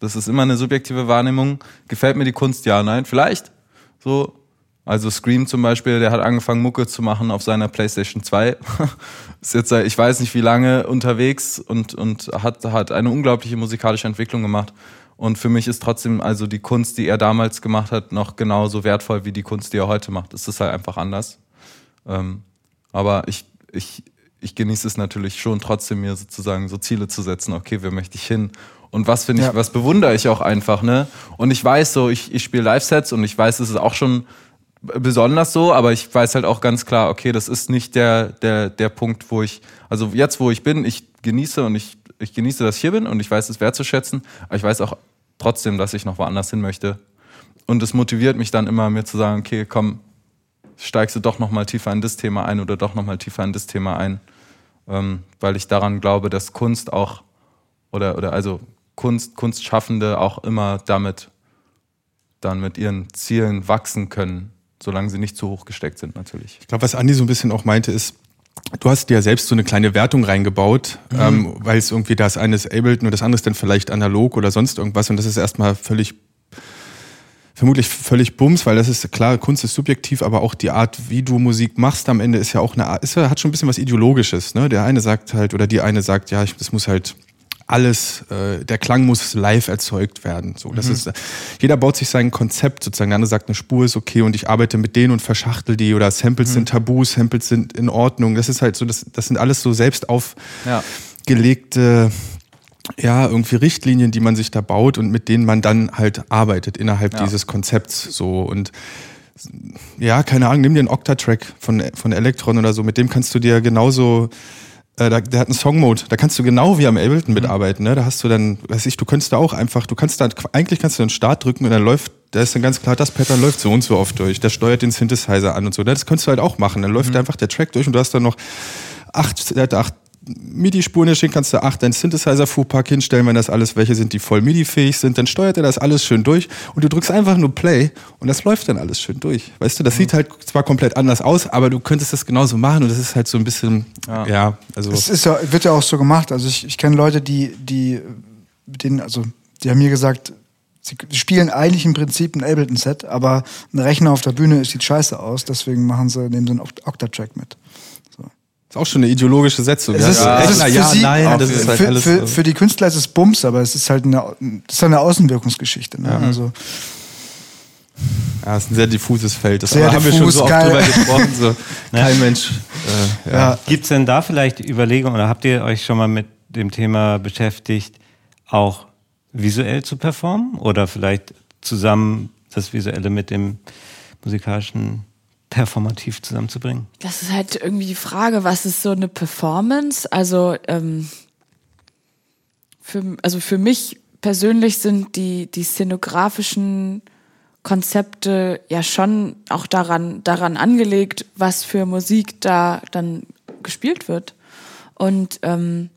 Das ist immer eine subjektive Wahrnehmung. Gefällt mir die Kunst? Ja, nein, vielleicht. So. Also Scream zum Beispiel, der hat angefangen Mucke zu machen auf seiner PlayStation 2. ist jetzt seit ich weiß nicht wie lange unterwegs und, und hat, hat eine unglaubliche musikalische Entwicklung gemacht. Und für mich ist trotzdem also die Kunst, die er damals gemacht hat, noch genauso wertvoll wie die Kunst, die er heute macht. Es ist halt einfach anders. Ähm, aber ich, ich, ich genieße es natürlich schon trotzdem, mir sozusagen so Ziele zu setzen. Okay, wo möchte ich hin? Und was finde ich, Ja. was bewundere ich auch einfach, ne? Und ich weiß so, ich, ich spiele Live-Sets und ich weiß, es ist auch schon besonders so, aber ich weiß halt auch ganz klar, okay, das ist nicht der, der, der Punkt, wo ich, also jetzt, wo ich bin, ich genieße und ich, ich genieße, dass ich hier bin und ich weiß es wertzuschätzen, aber ich weiß auch trotzdem, dass ich noch woanders hin möchte. Und es motiviert mich dann immer, mir zu sagen, okay, komm, steigst du doch noch mal tiefer in das Thema ein oder doch noch mal tiefer in das Thema ein, ähm, weil ich daran glaube, dass Kunst auch oder oder also Kunst Kunstschaffende auch immer damit dann mit ihren Zielen wachsen können, solange sie nicht zu hoch gesteckt sind natürlich. Ich glaube, was Andi so ein bisschen auch meinte, ist, du hast dir ja selbst so eine kleine Wertung reingebaut, ähm, weil es irgendwie das eine ist Ableton und das andere ist dann vielleicht analog oder sonst irgendwas und das ist erstmal völlig vermutlich völlig bums, weil das ist klar, Kunst ist subjektiv, aber auch die Art, wie du Musik machst am Ende ist ja auch eine Art, ist, hat schon ein bisschen was Ideologisches. Ne? Der eine sagt halt, oder die eine sagt, ja, ich, das muss halt alles, äh, der Klang muss live erzeugt werden. So, das ist, jeder baut sich sein Konzept sozusagen. Der andere sagt, eine Spur ist okay und ich arbeite mit denen und verschachtel die oder Samples sind tabu, Samples sind in Ordnung. Das ist halt so, das, das sind alles so selbst aufgelegte ja, irgendwie Richtlinien, die man sich da baut und mit denen man dann halt arbeitet innerhalb Ja. dieses Konzepts so und ja, keine Ahnung, nimm dir einen Octatrack von, von Elektron oder so, mit dem kannst du dir genauso, äh, da, der hat einen Song-Mode, da kannst du genau wie am Ableton mitarbeiten, ne? Da hast du dann, weiß ich, du könntest da auch einfach, du kannst da, eigentlich kannst du einen Start drücken und dann läuft, da ist dann ganz klar, das Pattern läuft so und so oft durch, der steuert den Synthesizer an und so, das könntest du halt auch machen, dann läuft einfach der Track durch und du hast dann noch acht, acht MIDI-Spuren hier stehen, kannst du acht deinen Synthesizer-Fuhrpark hinstellen, wenn das alles welche sind, die voll MIDI-fähig sind, dann steuert er das alles schön durch und du drückst einfach nur Play und das läuft dann alles schön durch. Weißt du, das sieht halt zwar komplett anders aus, aber du könntest das genauso machen und das ist halt so ein bisschen, ja, also. Es ist ja, wird ja auch so gemacht. Also ich, ich kenne Leute, die, die, denen, also die haben mir gesagt, sie spielen eigentlich im Prinzip ein Ableton-Set, aber ein Rechner auf der Bühne sieht scheiße aus, deswegen machen sie, nehmen sie einen Oct- Octatrack mit. Ist auch schon eine ideologische Setzung. Es ist, ja, es ist na für ja, sie, nein, das ist halt für, alles. für, für die Künstler ist es Bums, aber es ist halt eine, das ist eine Außenwirkungsgeschichte. Ne? Also, ja, ist ein sehr diffuses Feld. Das Sehr haben wir schon diffus, so oft geil. drüber gesprochen. So. Kein Mensch. Äh, ja. ja. Gibt es denn da vielleicht Überlegungen oder habt ihr euch schon mal mit dem Thema beschäftigt, auch visuell zu performen oder vielleicht zusammen das Visuelle mit dem musikalischen performativ zusammenzubringen? Das ist halt irgendwie die Frage, was ist so eine Performance? Also, ähm, für, also für mich persönlich sind die, die szenografischen Konzepte ja schon auch daran, daran angelegt, was für Musik da dann gespielt wird. Und ähm,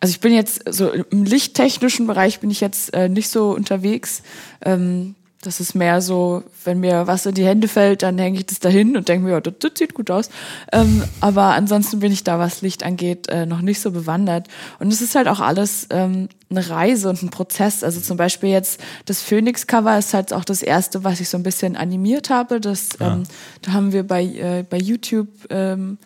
also ich bin jetzt so im lichttechnischen Bereich bin ich jetzt äh, nicht so unterwegs. Ähm, das ist mehr so, wenn mir was in die Hände fällt, dann hänge ich das dahin und denke mir, ja, das, das sieht gut aus. Ähm, aber ansonsten bin ich da, was Licht angeht, äh, noch nicht so bewandert. Und es ist halt auch alles ähm, eine Reise und ein Prozess. Also zum Beispiel jetzt das Phoenix-Cover ist halt auch das erste, was ich so ein bisschen animiert habe. Das, ähm, da haben wir bei, äh, bei YouTube ähm,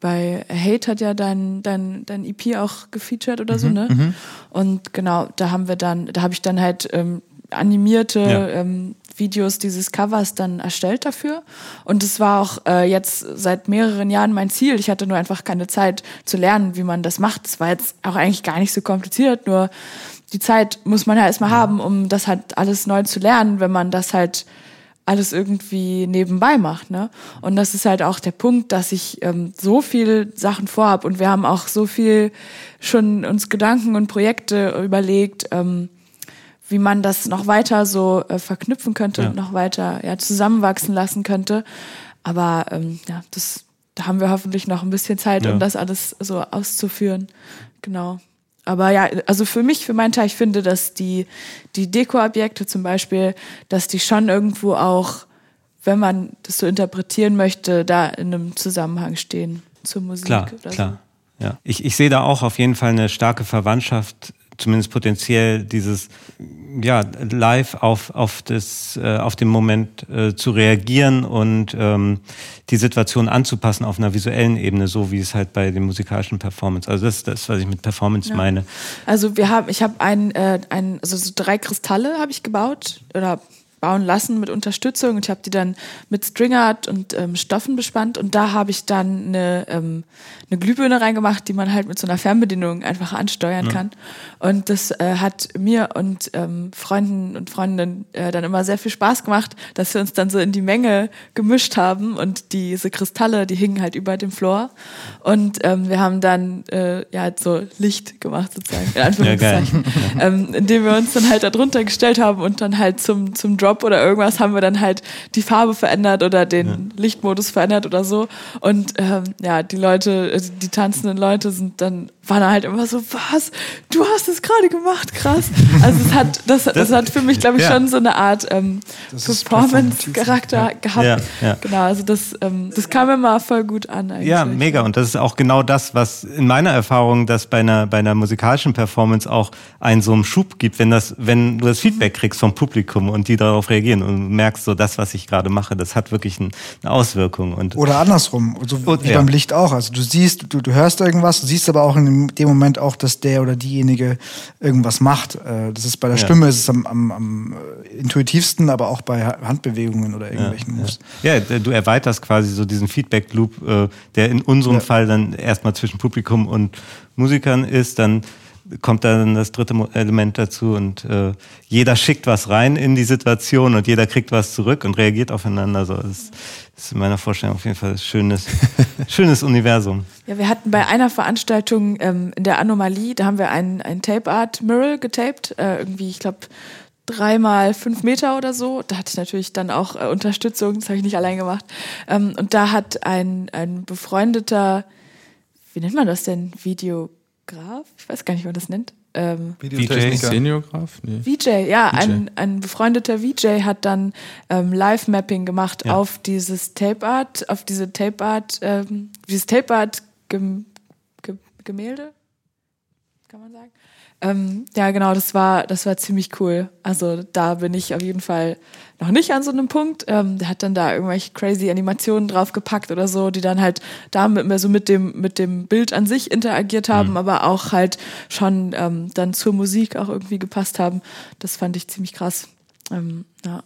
bei Hate hat ja dein, dein, dein EP auch gefeatured oder so, ne? Und genau, da haben wir dann, da habe ich dann halt ähm, animierte Ja. ähm, Videos dieses Covers dann erstellt dafür. Und es war auch äh, jetzt seit mehreren Jahren mein Ziel. Ich hatte nur einfach keine Zeit zu lernen, wie man das macht. Es war jetzt auch eigentlich gar nicht so kompliziert, nur die Zeit muss man ja erstmal haben, um das halt alles neu zu lernen, wenn man das halt alles irgendwie nebenbei macht, ne? Und das ist halt auch der Punkt, dass ich ähm, so viel Sachen vorhab und wir haben auch so viel schon uns Gedanken und Projekte überlegt, ähm, wie man das noch weiter so äh, verknüpfen könnte Ja. und noch weiter ja, zusammenwachsen lassen könnte. Aber ähm, ja, das, da haben wir hoffentlich noch ein bisschen Zeit, Ja. um das alles so auszuführen. Genau. Aber ja, also für mich, für meinen Teil, ich finde, dass die, die Dekoobjekte zum Beispiel, dass die schon irgendwo auch, wenn man das so interpretieren möchte, da in einem Zusammenhang stehen zur Musik. Klar, klar. Ja. Ich, ich sehe da auch auf jeden Fall eine starke Verwandtschaft, zumindest potenziell, dieses ja, live auf, auf, das, äh, auf den Moment äh, zu reagieren und ähm, die Situation anzupassen auf einer visuellen Ebene, so wie es halt bei den musikalischen Performance. Also das ist das, was ich mit Performance Ja. meine. Also wir haben, ich habe ein, äh, ein, also so drei Kristalle habe ich gebaut oder bauen lassen mit Unterstützung. Und ich habe die dann mit Stringart und ähm, Stoffen bespannt. Und da habe ich dann eine, ähm, eine Glühbirne reingemacht, die man halt mit so einer Fernbedienung einfach ansteuern kann. Und das äh, hat mir und ähm, Freunden und Freundinnen äh, dann immer sehr viel Spaß gemacht, dass wir uns dann so in die Menge gemischt haben. Und diese Kristalle, die hingen halt über dem Floor. Und ähm, wir haben dann äh, ja halt so Licht gemacht sozusagen, in Anführungszeichen, ähm, indem wir uns dann halt da drunter gestellt haben und dann halt zum, zum Drop oder irgendwas haben wir dann halt die Farbe verändert oder den Lichtmodus verändert oder so. Und ähm, ja, die Leute, also die tanzenden Leute sind dann, waren dann halt immer so, was, du hast es gerade gemacht, krass. Also es hat, das, das, hat für mich, glaube ich, ja. schon so eine Art ähm, Das Performance-Charakter gehabt. Ja, ja. Genau, also das, ähm, das kam immer voll gut an eigentlich. Ja, mega. Und das ist auch genau das, was in meiner Erfahrung, dass bei einer, bei einer musikalischen Performance auch einen so einen Schub gibt, wenn das, wenn du das Feedback kriegst vom Publikum und die darauf reagieren und merkst so, das, was ich gerade mache, das hat wirklich ein, eine Auswirkung. Und Oder andersrum, so Und- wie ja. beim Licht auch. Also du siehst, du, du hörst irgendwas, du siehst aber auch in dem Moment auch, dass der oder diejenige irgendwas macht. Äh, Das ist bei der Ja. Stimme ist es am, am, am intuitivsten, aber auch bei Ha- Handbewegungen oder irgendwelchen Moves. Ja, du erweiterst quasi so diesen Feedback-Loop, äh, der in unserem Ja. Fall dann erstmal zwischen Publikum und Musikern ist, dann kommt dann das dritte Element dazu und äh, jeder schickt was rein in die Situation und jeder kriegt was zurück und reagiert aufeinander. So, das ist in meiner Vorstellung auf jeden Fall ein schönes, schönes Universum. Ja, wir hatten bei einer Veranstaltung ähm, in der Anomalie, da haben wir ein, ein Tape Art Mural getaped, äh, irgendwie, ich glaube, dreimal fünf Meter oder so. Da hatte ich natürlich dann auch äh, Unterstützung, das habe ich nicht allein gemacht. Ähm, und da hat ein, ein befreundeter, wie nennt man das denn, Videograf? Ich weiß gar nicht, wie man das nennt. Ähm, Videotechniker. Seniograf? Nee. VJ, ja, VJ. Ein, ein befreundeter VJ hat dann ähm, Live-Mapping gemacht Ja. auf dieses Tape Art, auf diese Tape Art, ähm, dieses Tape Art Gem kann man sagen. Ähm, ja, genau, das war, das war ziemlich cool. Also da bin ich auf jeden Fall noch nicht an so einem Punkt. Ähm, der hat dann da irgendwelche crazy Animationen draufgepackt oder so, die dann halt damit mehr so mit dem, mit dem Bild an sich interagiert haben, mhm. aber auch halt schon ähm, dann zur Musik auch irgendwie gepasst haben. Das fand ich ziemlich krass. Ähm, ja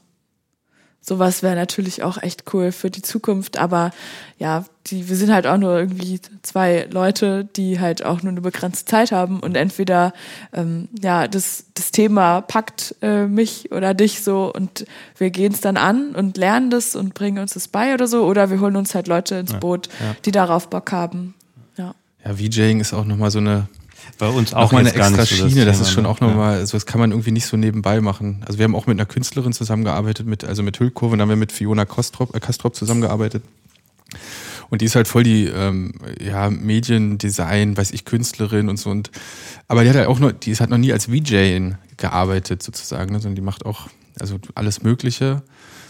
sowas wäre natürlich auch echt cool für die Zukunft. Aber ja, die, wir sind halt auch nur irgendwie zwei Leute, die halt auch nur eine begrenzte Zeit haben und entweder ähm, ja das, das Thema packt äh, mich oder dich so und wir gehen es dann an und lernen das und bringen uns das bei oder so, oder wir holen uns halt Leute ins Boot, ja. die darauf Bock haben. Ja. Ja, VJing ist auch nochmal so eine bei uns auch mal eine extra so Schiene. Das, das ist schon auch nochmal, ja. also das kann man irgendwie nicht so nebenbei machen. Also wir haben auch mit einer Künstlerin zusammengearbeitet, mit, also mit Hüllkurve, und dann haben wir mit Fiona Kostrop, äh, Kastrop zusammengearbeitet. Und die ist halt voll die ähm, ja, Mediendesign, weiß ich, Künstlerin und so. Und, aber die hat halt auch noch, die ist halt noch nie als VJ gearbeitet sozusagen, ne? sondern die macht auch also alles Mögliche,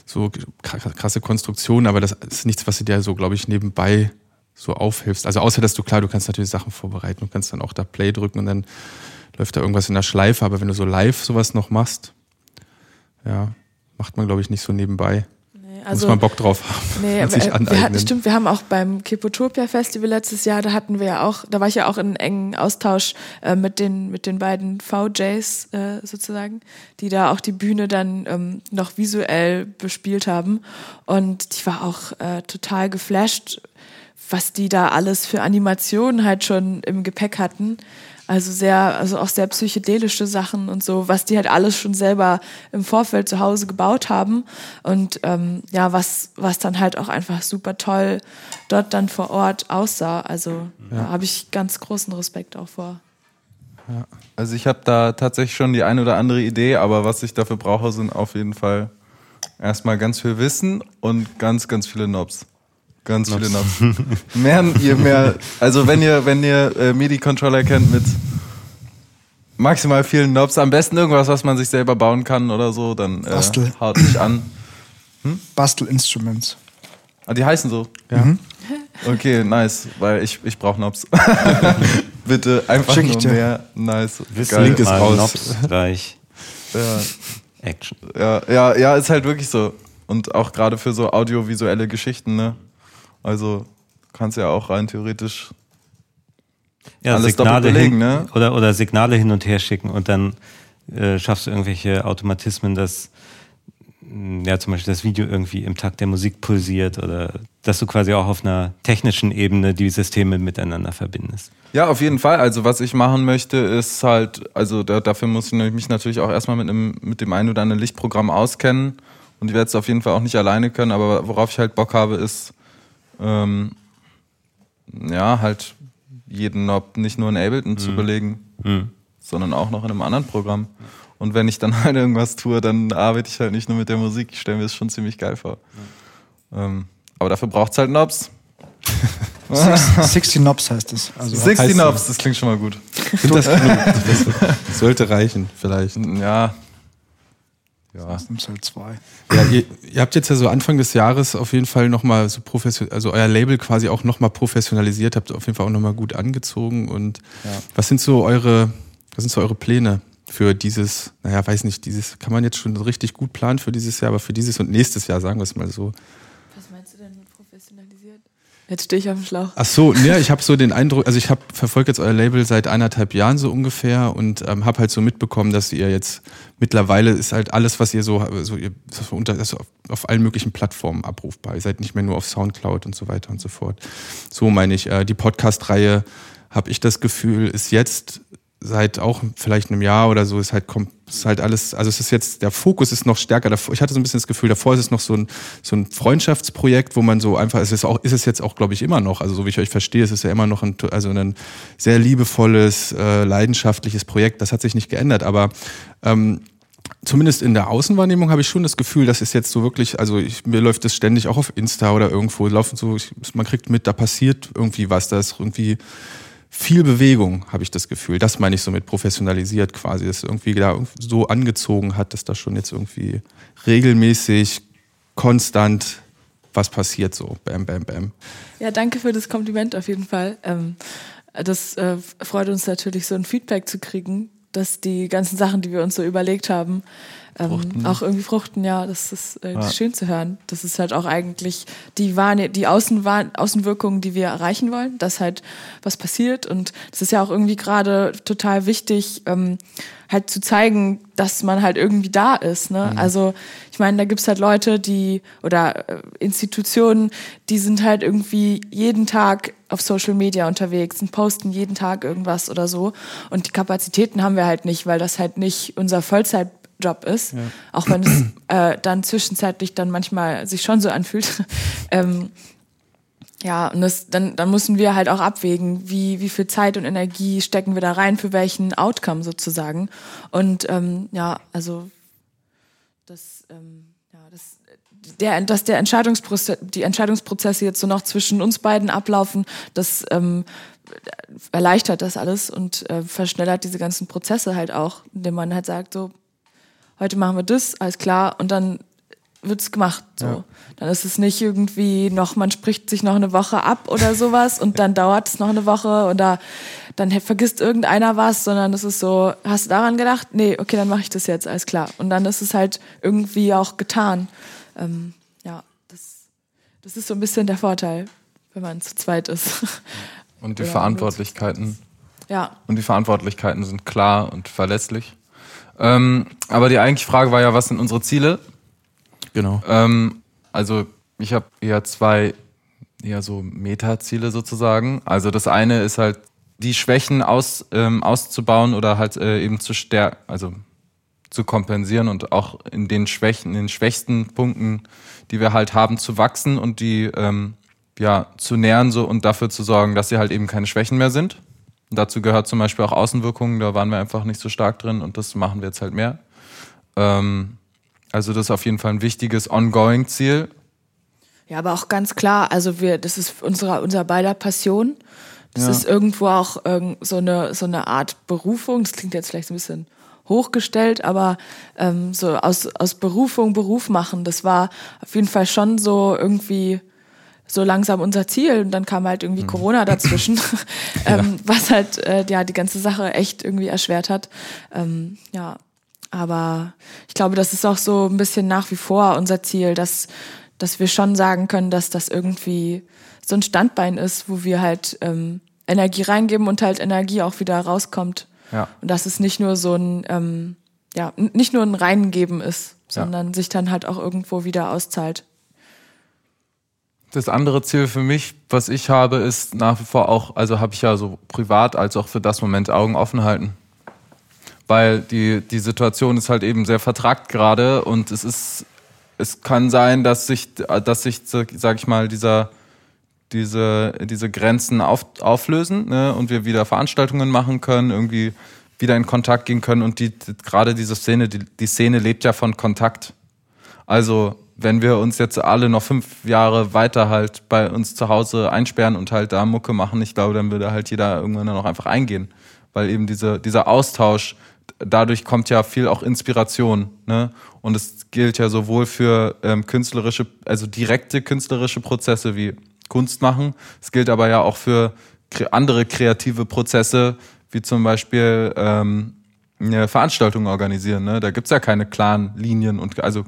so krasse Konstruktionen, aber das ist nichts, was sie dir so, glaube ich, nebenbei so aufhilfst. Also außer, dass du klar, du kannst natürlich Sachen vorbereiten, du kannst dann auch da Play drücken und dann läuft da irgendwas in der Schleife, aber wenn du so live sowas noch machst, ja, macht man, glaube ich, nicht so nebenbei. Nee, also, Muss man Bock drauf haben. Nee, sich wir, wir hatten, stimmt, wir haben auch beim Kipotopia Festival letztes Jahr, da hatten wir ja auch, da war ich ja auch in engen Austausch äh, mit den mit den beiden VJs äh, sozusagen, die da auch die Bühne dann ähm, noch visuell bespielt haben und ich war auch äh, total geflasht, was die da alles für Animationen halt schon im Gepäck hatten. Also sehr, also auch sehr psychedelische Sachen und so, was die halt alles schon selber im Vorfeld zu Hause gebaut haben. Und ähm, ja, was, was dann halt auch einfach super toll dort dann vor Ort aussah. Also ja. da habe ich ganz großen Respekt auch vor. Ja. Also ich habe da tatsächlich schon die eine oder andere Idee, aber was ich dafür brauche, sind auf jeden Fall erstmal ganz viel Wissen und ganz, ganz viele Nobs. Ganz viele Nobs. mehr, ihr mehr, also wenn ihr, wenn ihr äh, MIDI-Controller kennt mit maximal vielen Knobs, am besten irgendwas, was man sich selber bauen kann oder so, dann äh, Bastel. haut mich an. Hm? Bastel Instruments. Ah, die heißen so? Ja. Mhm. Okay, nice, weil ich, ich brauche Knobs. Bitte einfach Schick nur mehr. Nice. Geil. Link ist raus. Knobs gleich. Ja. Action. Ja, ja, ja, ist halt wirklich so. Und auch gerade für so audiovisuelle Geschichten, ne? Also kannst ja auch rein theoretisch ja, alles Signale belegen, hin, ne? oder, oder Signale hin und her schicken und dann äh, schaffst du irgendwelche Automatismen, dass mm, ja zum Beispiel das Video irgendwie im Takt der Musik pulsiert oder dass du quasi auch auf einer technischen Ebene die Systeme miteinander verbindest. Ja, auf jeden Fall. Also was ich machen möchte, ist halt, also da, dafür muss ich mich natürlich auch erstmal mit, einem, mit dem einen oder anderen Lichtprogramm auskennen und ich werde es auf jeden Fall auch nicht alleine können, aber worauf ich halt Bock habe, ist ähm, ja, halt jeden Knob nicht nur in Ableton mhm. zu belegen, mhm. sondern auch noch in einem anderen Programm. Und wenn ich dann halt irgendwas tue, dann arbeite ich halt nicht nur mit der Musik. Ich stelle mir das schon ziemlich geil vor. Ähm, aber dafür braucht es halt Knobs. 60 Knobs heißt es. Also 60 Knobs, das klingt schon mal gut. Das, das sollte reichen, vielleicht. Ja, ja. Das ist halt zwei. Ja, ihr, ihr, habt jetzt ja so Anfang des Jahres auf jeden Fall nochmal so professionell, also euer Label quasi auch nochmal professionalisiert, habt auf jeden Fall auch nochmal gut angezogen. Und ja. was sind so eure, was sind so eure Pläne für dieses, naja, weiß nicht, dieses, kann man jetzt schon richtig gut planen für dieses Jahr, aber für dieses und nächstes Jahr, sagen wir es mal so. Jetzt stehe ich auf dem Schlauch. Ach so, ne, ich habe so den Eindruck, also ich habe verfolge jetzt euer Label seit eineinhalb Jahren so ungefähr und ähm, habe halt so mitbekommen, dass ihr jetzt mittlerweile ist halt alles, was ihr so, so ihr so unter, also auf, auf allen möglichen Plattformen abrufbar. Ihr seid nicht mehr nur auf Soundcloud und so weiter und so fort. So meine ich. Äh, die Podcast-Reihe habe ich das Gefühl, ist jetzt seit auch vielleicht einem Jahr oder so ist halt kommt ist halt alles also es ist jetzt der Fokus ist noch stärker ich hatte so ein bisschen das Gefühl davor ist es noch so ein so ein Freundschaftsprojekt wo man so einfach es ist auch ist es jetzt auch glaube ich immer noch also so wie ich euch verstehe es ist ja immer noch ein also ein sehr liebevolles äh, leidenschaftliches Projekt das hat sich nicht geändert aber ähm, zumindest in der Außenwahrnehmung habe ich schon das Gefühl, dass es jetzt so wirklich, also ich, mir läuft das ständig auch auf Insta oder irgendwo, laufen so, ich, man kriegt mit, da passiert irgendwie was, da ist irgendwie viel Bewegung, habe ich das Gefühl. Das meine ich so mit professionalisiert quasi, dass irgendwie da so angezogen hat, dass da schon jetzt irgendwie regelmäßig, konstant was passiert so. Bam, bam, bam. Ja, danke für das Kompliment auf jeden Fall. Ähm, das äh, freut uns natürlich, so ein Feedback zu kriegen. dass die ganzen Sachen, die wir uns so überlegt haben, ähm, auch irgendwie fruchten, ja, das ist, äh, das ist schön zu hören. Das ist halt auch eigentlich die, Wahrne die Außenwahr Außenwirkungen, die wir erreichen wollen, dass halt was passiert. Und das ist ja auch irgendwie gerade total wichtig, ähm, halt zu zeigen, dass man halt irgendwie da ist. Ne? Also ich meine, da gibt's halt Leute, die oder äh, Institutionen, die sind halt irgendwie jeden Tag auf Social Media unterwegs und posten jeden Tag irgendwas oder so. Und die Kapazitäten haben wir halt nicht, weil das halt nicht unser Vollzeitjob ist. Auch wenn es äh, dann zwischenzeitlich dann manchmal sich schon so anfühlt. ähm, ja, und das, dann, dann müssen wir halt auch abwägen, wie, wie viel Zeit und Energie stecken wir da rein, für welchen Outcome sozusagen. Und ähm, ja, also das, ähm, ja, das, der, dass der Entscheidungsprozess, die Entscheidungsprozesse jetzt so noch zwischen uns beiden ablaufen, das ähm, erleichtert das alles und äh, verschnellert diese ganzen Prozesse halt auch, indem man halt sagt, so, heute machen wir das, alles klar, und dann wird's gemacht. So. Dann ist es nicht irgendwie noch, man spricht sich noch eine Woche ab oder sowas und dann dauert es noch eine Woche oder dann vergisst irgendeiner was, sondern es ist so, hast du daran gedacht? Nee, okay, dann mache ich das jetzt, alles klar. Und dann ist es halt irgendwie auch getan. Ähm, ja, das, das ist so ein bisschen der Vorteil, wenn man zu zweit ist. Und die Oder Verantwortlichkeiten. ja, Und die Verantwortlichkeiten sind klar und verlässlich. Ähm, aber die eigentliche Frage war ja, was sind unsere Ziele? Genau. Ähm, also ich habe eher zwei eher so Metaziele sozusagen. Also das eine ist halt die Schwächen aus, ähm, auszubauen oder halt äh, eben zu stärken, also zu kompensieren und auch in den Schwächen, in den schwächsten Punkten, die wir halt haben, zu wachsen und die ähm, ja zu nähern so und dafür zu sorgen, dass sie halt eben keine Schwächen mehr sind. Und dazu gehört zum Beispiel auch Außenwirkungen, da waren wir einfach nicht so stark drin und das machen wir jetzt halt mehr. Ähm, also das ist auf jeden Fall ein wichtiges Ongoing-Ziel. Ja, aber auch ganz klar, also wir, das ist unsere, unser beider Passion. Das Ja. ist irgendwo auch irgend so eine, so eine Art Berufung. Das klingt jetzt vielleicht ein bisschen hochgestellt, aber ähm, so aus, aus Berufung Beruf machen, das war auf jeden Fall schon so irgendwie so langsam unser Ziel. Und dann kam halt irgendwie Corona dazwischen, ähm, was halt äh, ja die ganze Sache echt irgendwie erschwert hat. Ähm, ja, aber ich glaube, das ist auch so ein bisschen nach wie vor unser Ziel, dass, dass wir schon sagen können, dass das irgendwie so ein Standbein ist, wo wir halt ähm, Energie reingeben und halt Energie auch wieder rauskommt. Ja. Und dass es nicht nur so ein, ähm, ja, nicht nur ein Reingeben ist, Ja. sondern sich dann halt auch irgendwo wieder auszahlt. Das andere Ziel für mich, was ich habe, ist nach wie vor auch, also habe ich ja so privat als auch für das Moment Augen offen halten. Weil die, die Situation ist halt eben sehr vertragt gerade und es ist, es kann sein, dass sich, dass sich, sag ich mal, dieser, diese, diese Grenzen auf, auflösen ne, und wir wieder Veranstaltungen machen können, irgendwie wieder in Kontakt gehen können und die, die gerade diese Szene, die, die Szene lebt ja von Kontakt. Also, wenn wir uns jetzt alle noch fünf Jahre weiter halt bei uns zu Hause einsperren und halt da Mucke machen, ich glaube, dann würde halt jeder irgendwann dann auch einfach eingehen. Weil eben diese, dieser Austausch, dadurch kommt ja viel auch Inspiration. Ne? Und es gilt ja sowohl für ähm, künstlerische, also direkte künstlerische Prozesse wie Kunst machen. Es gilt aber ja auch für andere kreative Prozesse, wie zum Beispiel ähm, eine Veranstaltung organisieren. Ne? Da gibt's ja keine klaren Linien und also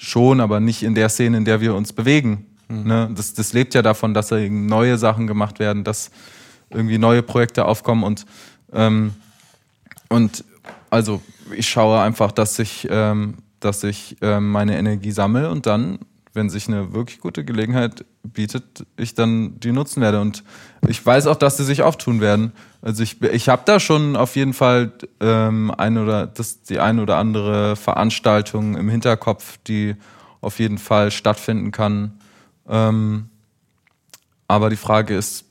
schon, aber nicht in der Szene, in der wir uns bewegen. Ne? Das, das lebt ja davon, dass neue Sachen gemacht werden, dass irgendwie neue Projekte aufkommen und, ähm, und also ich schaue einfach, dass ich, ähm, dass ich ähm, meine Energie sammle und dann, wenn sich eine wirklich gute Gelegenheit bietet, ich dann die nutzen werde. Und ich weiß auch, dass sie sich auftun werden. Also ich, ich habe da schon auf jeden Fall ähm, ein oder das, die ein oder andere Veranstaltung im Hinterkopf, die auf jeden Fall stattfinden kann. Ähm, aber die Frage ist,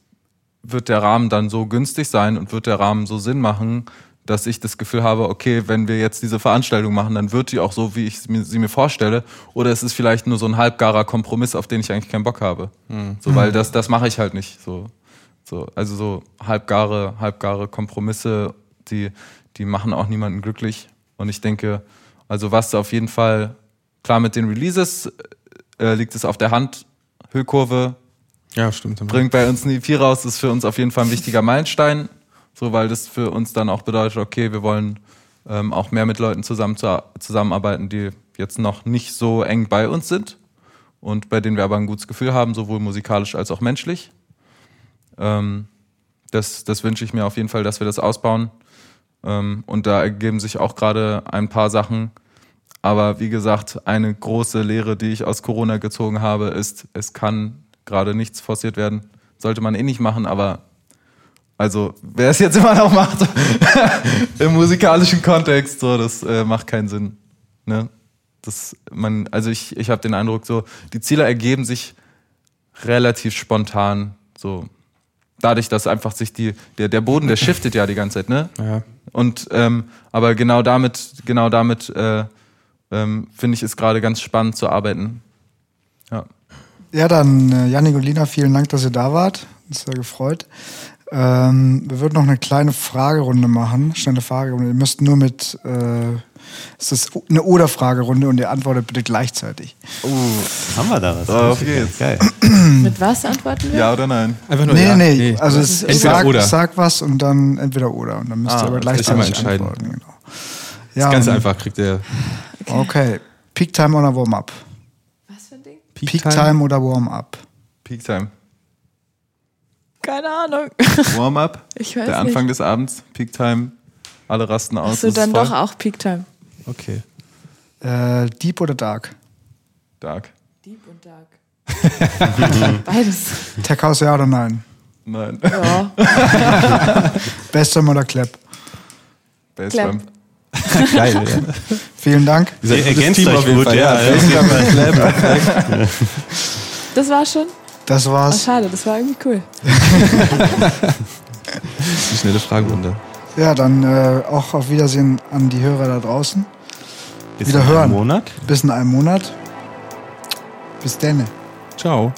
wird der Rahmen dann so günstig sein und wird der Rahmen so Sinn machen, dass ich das Gefühl habe, okay, wenn wir jetzt diese Veranstaltung machen, dann wird die auch so, wie ich sie mir vorstelle. Oder es ist vielleicht nur so ein halbgarer Kompromiss, auf den ich eigentlich keinen Bock habe. So, weil das, das mache ich halt nicht. So, so, also so halbgare, halbgare Kompromisse, die, die machen auch niemanden glücklich. Und ich denke, also was auf jeden Fall, klar mit den Releases äh, liegt es auf der Hand, Hüllkurve, Ja, stimmt. bringt bei uns eine EP raus, ist für uns auf jeden Fall ein wichtiger Meilenstein. So, weil das für uns dann auch bedeutet, okay, wir wollen ähm, auch mehr mit Leuten zusammen zu, zusammenarbeiten, die jetzt noch nicht so eng bei uns sind und bei denen wir aber ein gutes Gefühl haben, sowohl musikalisch als auch menschlich. Ähm, das, das wünsche ich mir auf jeden Fall, dass wir das ausbauen. Ähm, und da ergeben sich auch gerade ein paar Sachen. Aber wie gesagt, eine große Lehre, die ich aus Corona gezogen habe, ist, es kann gerade nichts forciert werden. Sollte man eh nicht machen, aber also wer es jetzt immer noch macht im musikalischen Kontext, so das äh, macht keinen Sinn. Ne? Das, man, also ich, ich habe den Eindruck, so die Ziele ergeben sich relativ spontan. So dadurch, dass einfach sich die der der Boden, der shiftet ja die ganze Zeit, ne? Ja. Und ähm, aber genau damit, genau damit äh, ähm, finde ich es gerade ganz spannend zu arbeiten. Ja. Ja, dann äh, Janik und Lina, vielen Dank, dass ihr da wart. Uns sehr gefreut. Ähm, wir würden noch eine kleine Fragerunde machen, schnelle Fragerunde. Ihr müsst nur mit, äh, es ist eine Oder-Fragerunde und ihr antwortet bitte gleichzeitig. Haben wir da was? Auf geht's. Geil. Mit was antworten wir? Ja oder nein? Einfach nur nee, ja. nee, also es, Entweder sag, oder. sag was und dann entweder oder. Und dann müsst Ah, ihr aber gleichzeitig entscheidend. antworten. Genau. Das ist ganz und- einfach, kriegt der Okay. Peak Time oder Warm-up? Was für ein Ding? Peak Time oder Warm-up? Peak Time. Keine Ahnung. Warm-up. Ich weiß Der Anfang nicht. des Abends. Peak Time. Alle rasten aus. Ist dann voll. doch auch Peak Time. Okay. Äh, Deep oder Dark? Dark. Deep und Dark. Beides. Tech House ja oder nein? Nein. Ja. Bestem oder Clap? Bassdrum. Geil, ja. Vielen Dank. Ihr ergänzt euch gut, ja. Bassdrum, Das war schon. Das Ach, war's. schade, das war irgendwie cool. Die schnelle Fragerunde. Ja, dann äh, auch auf Wiedersehen an die Hörer da draußen. Bis Wieder in einem hören. Monat. Bis in einem Monat. Bis dann. Ciao.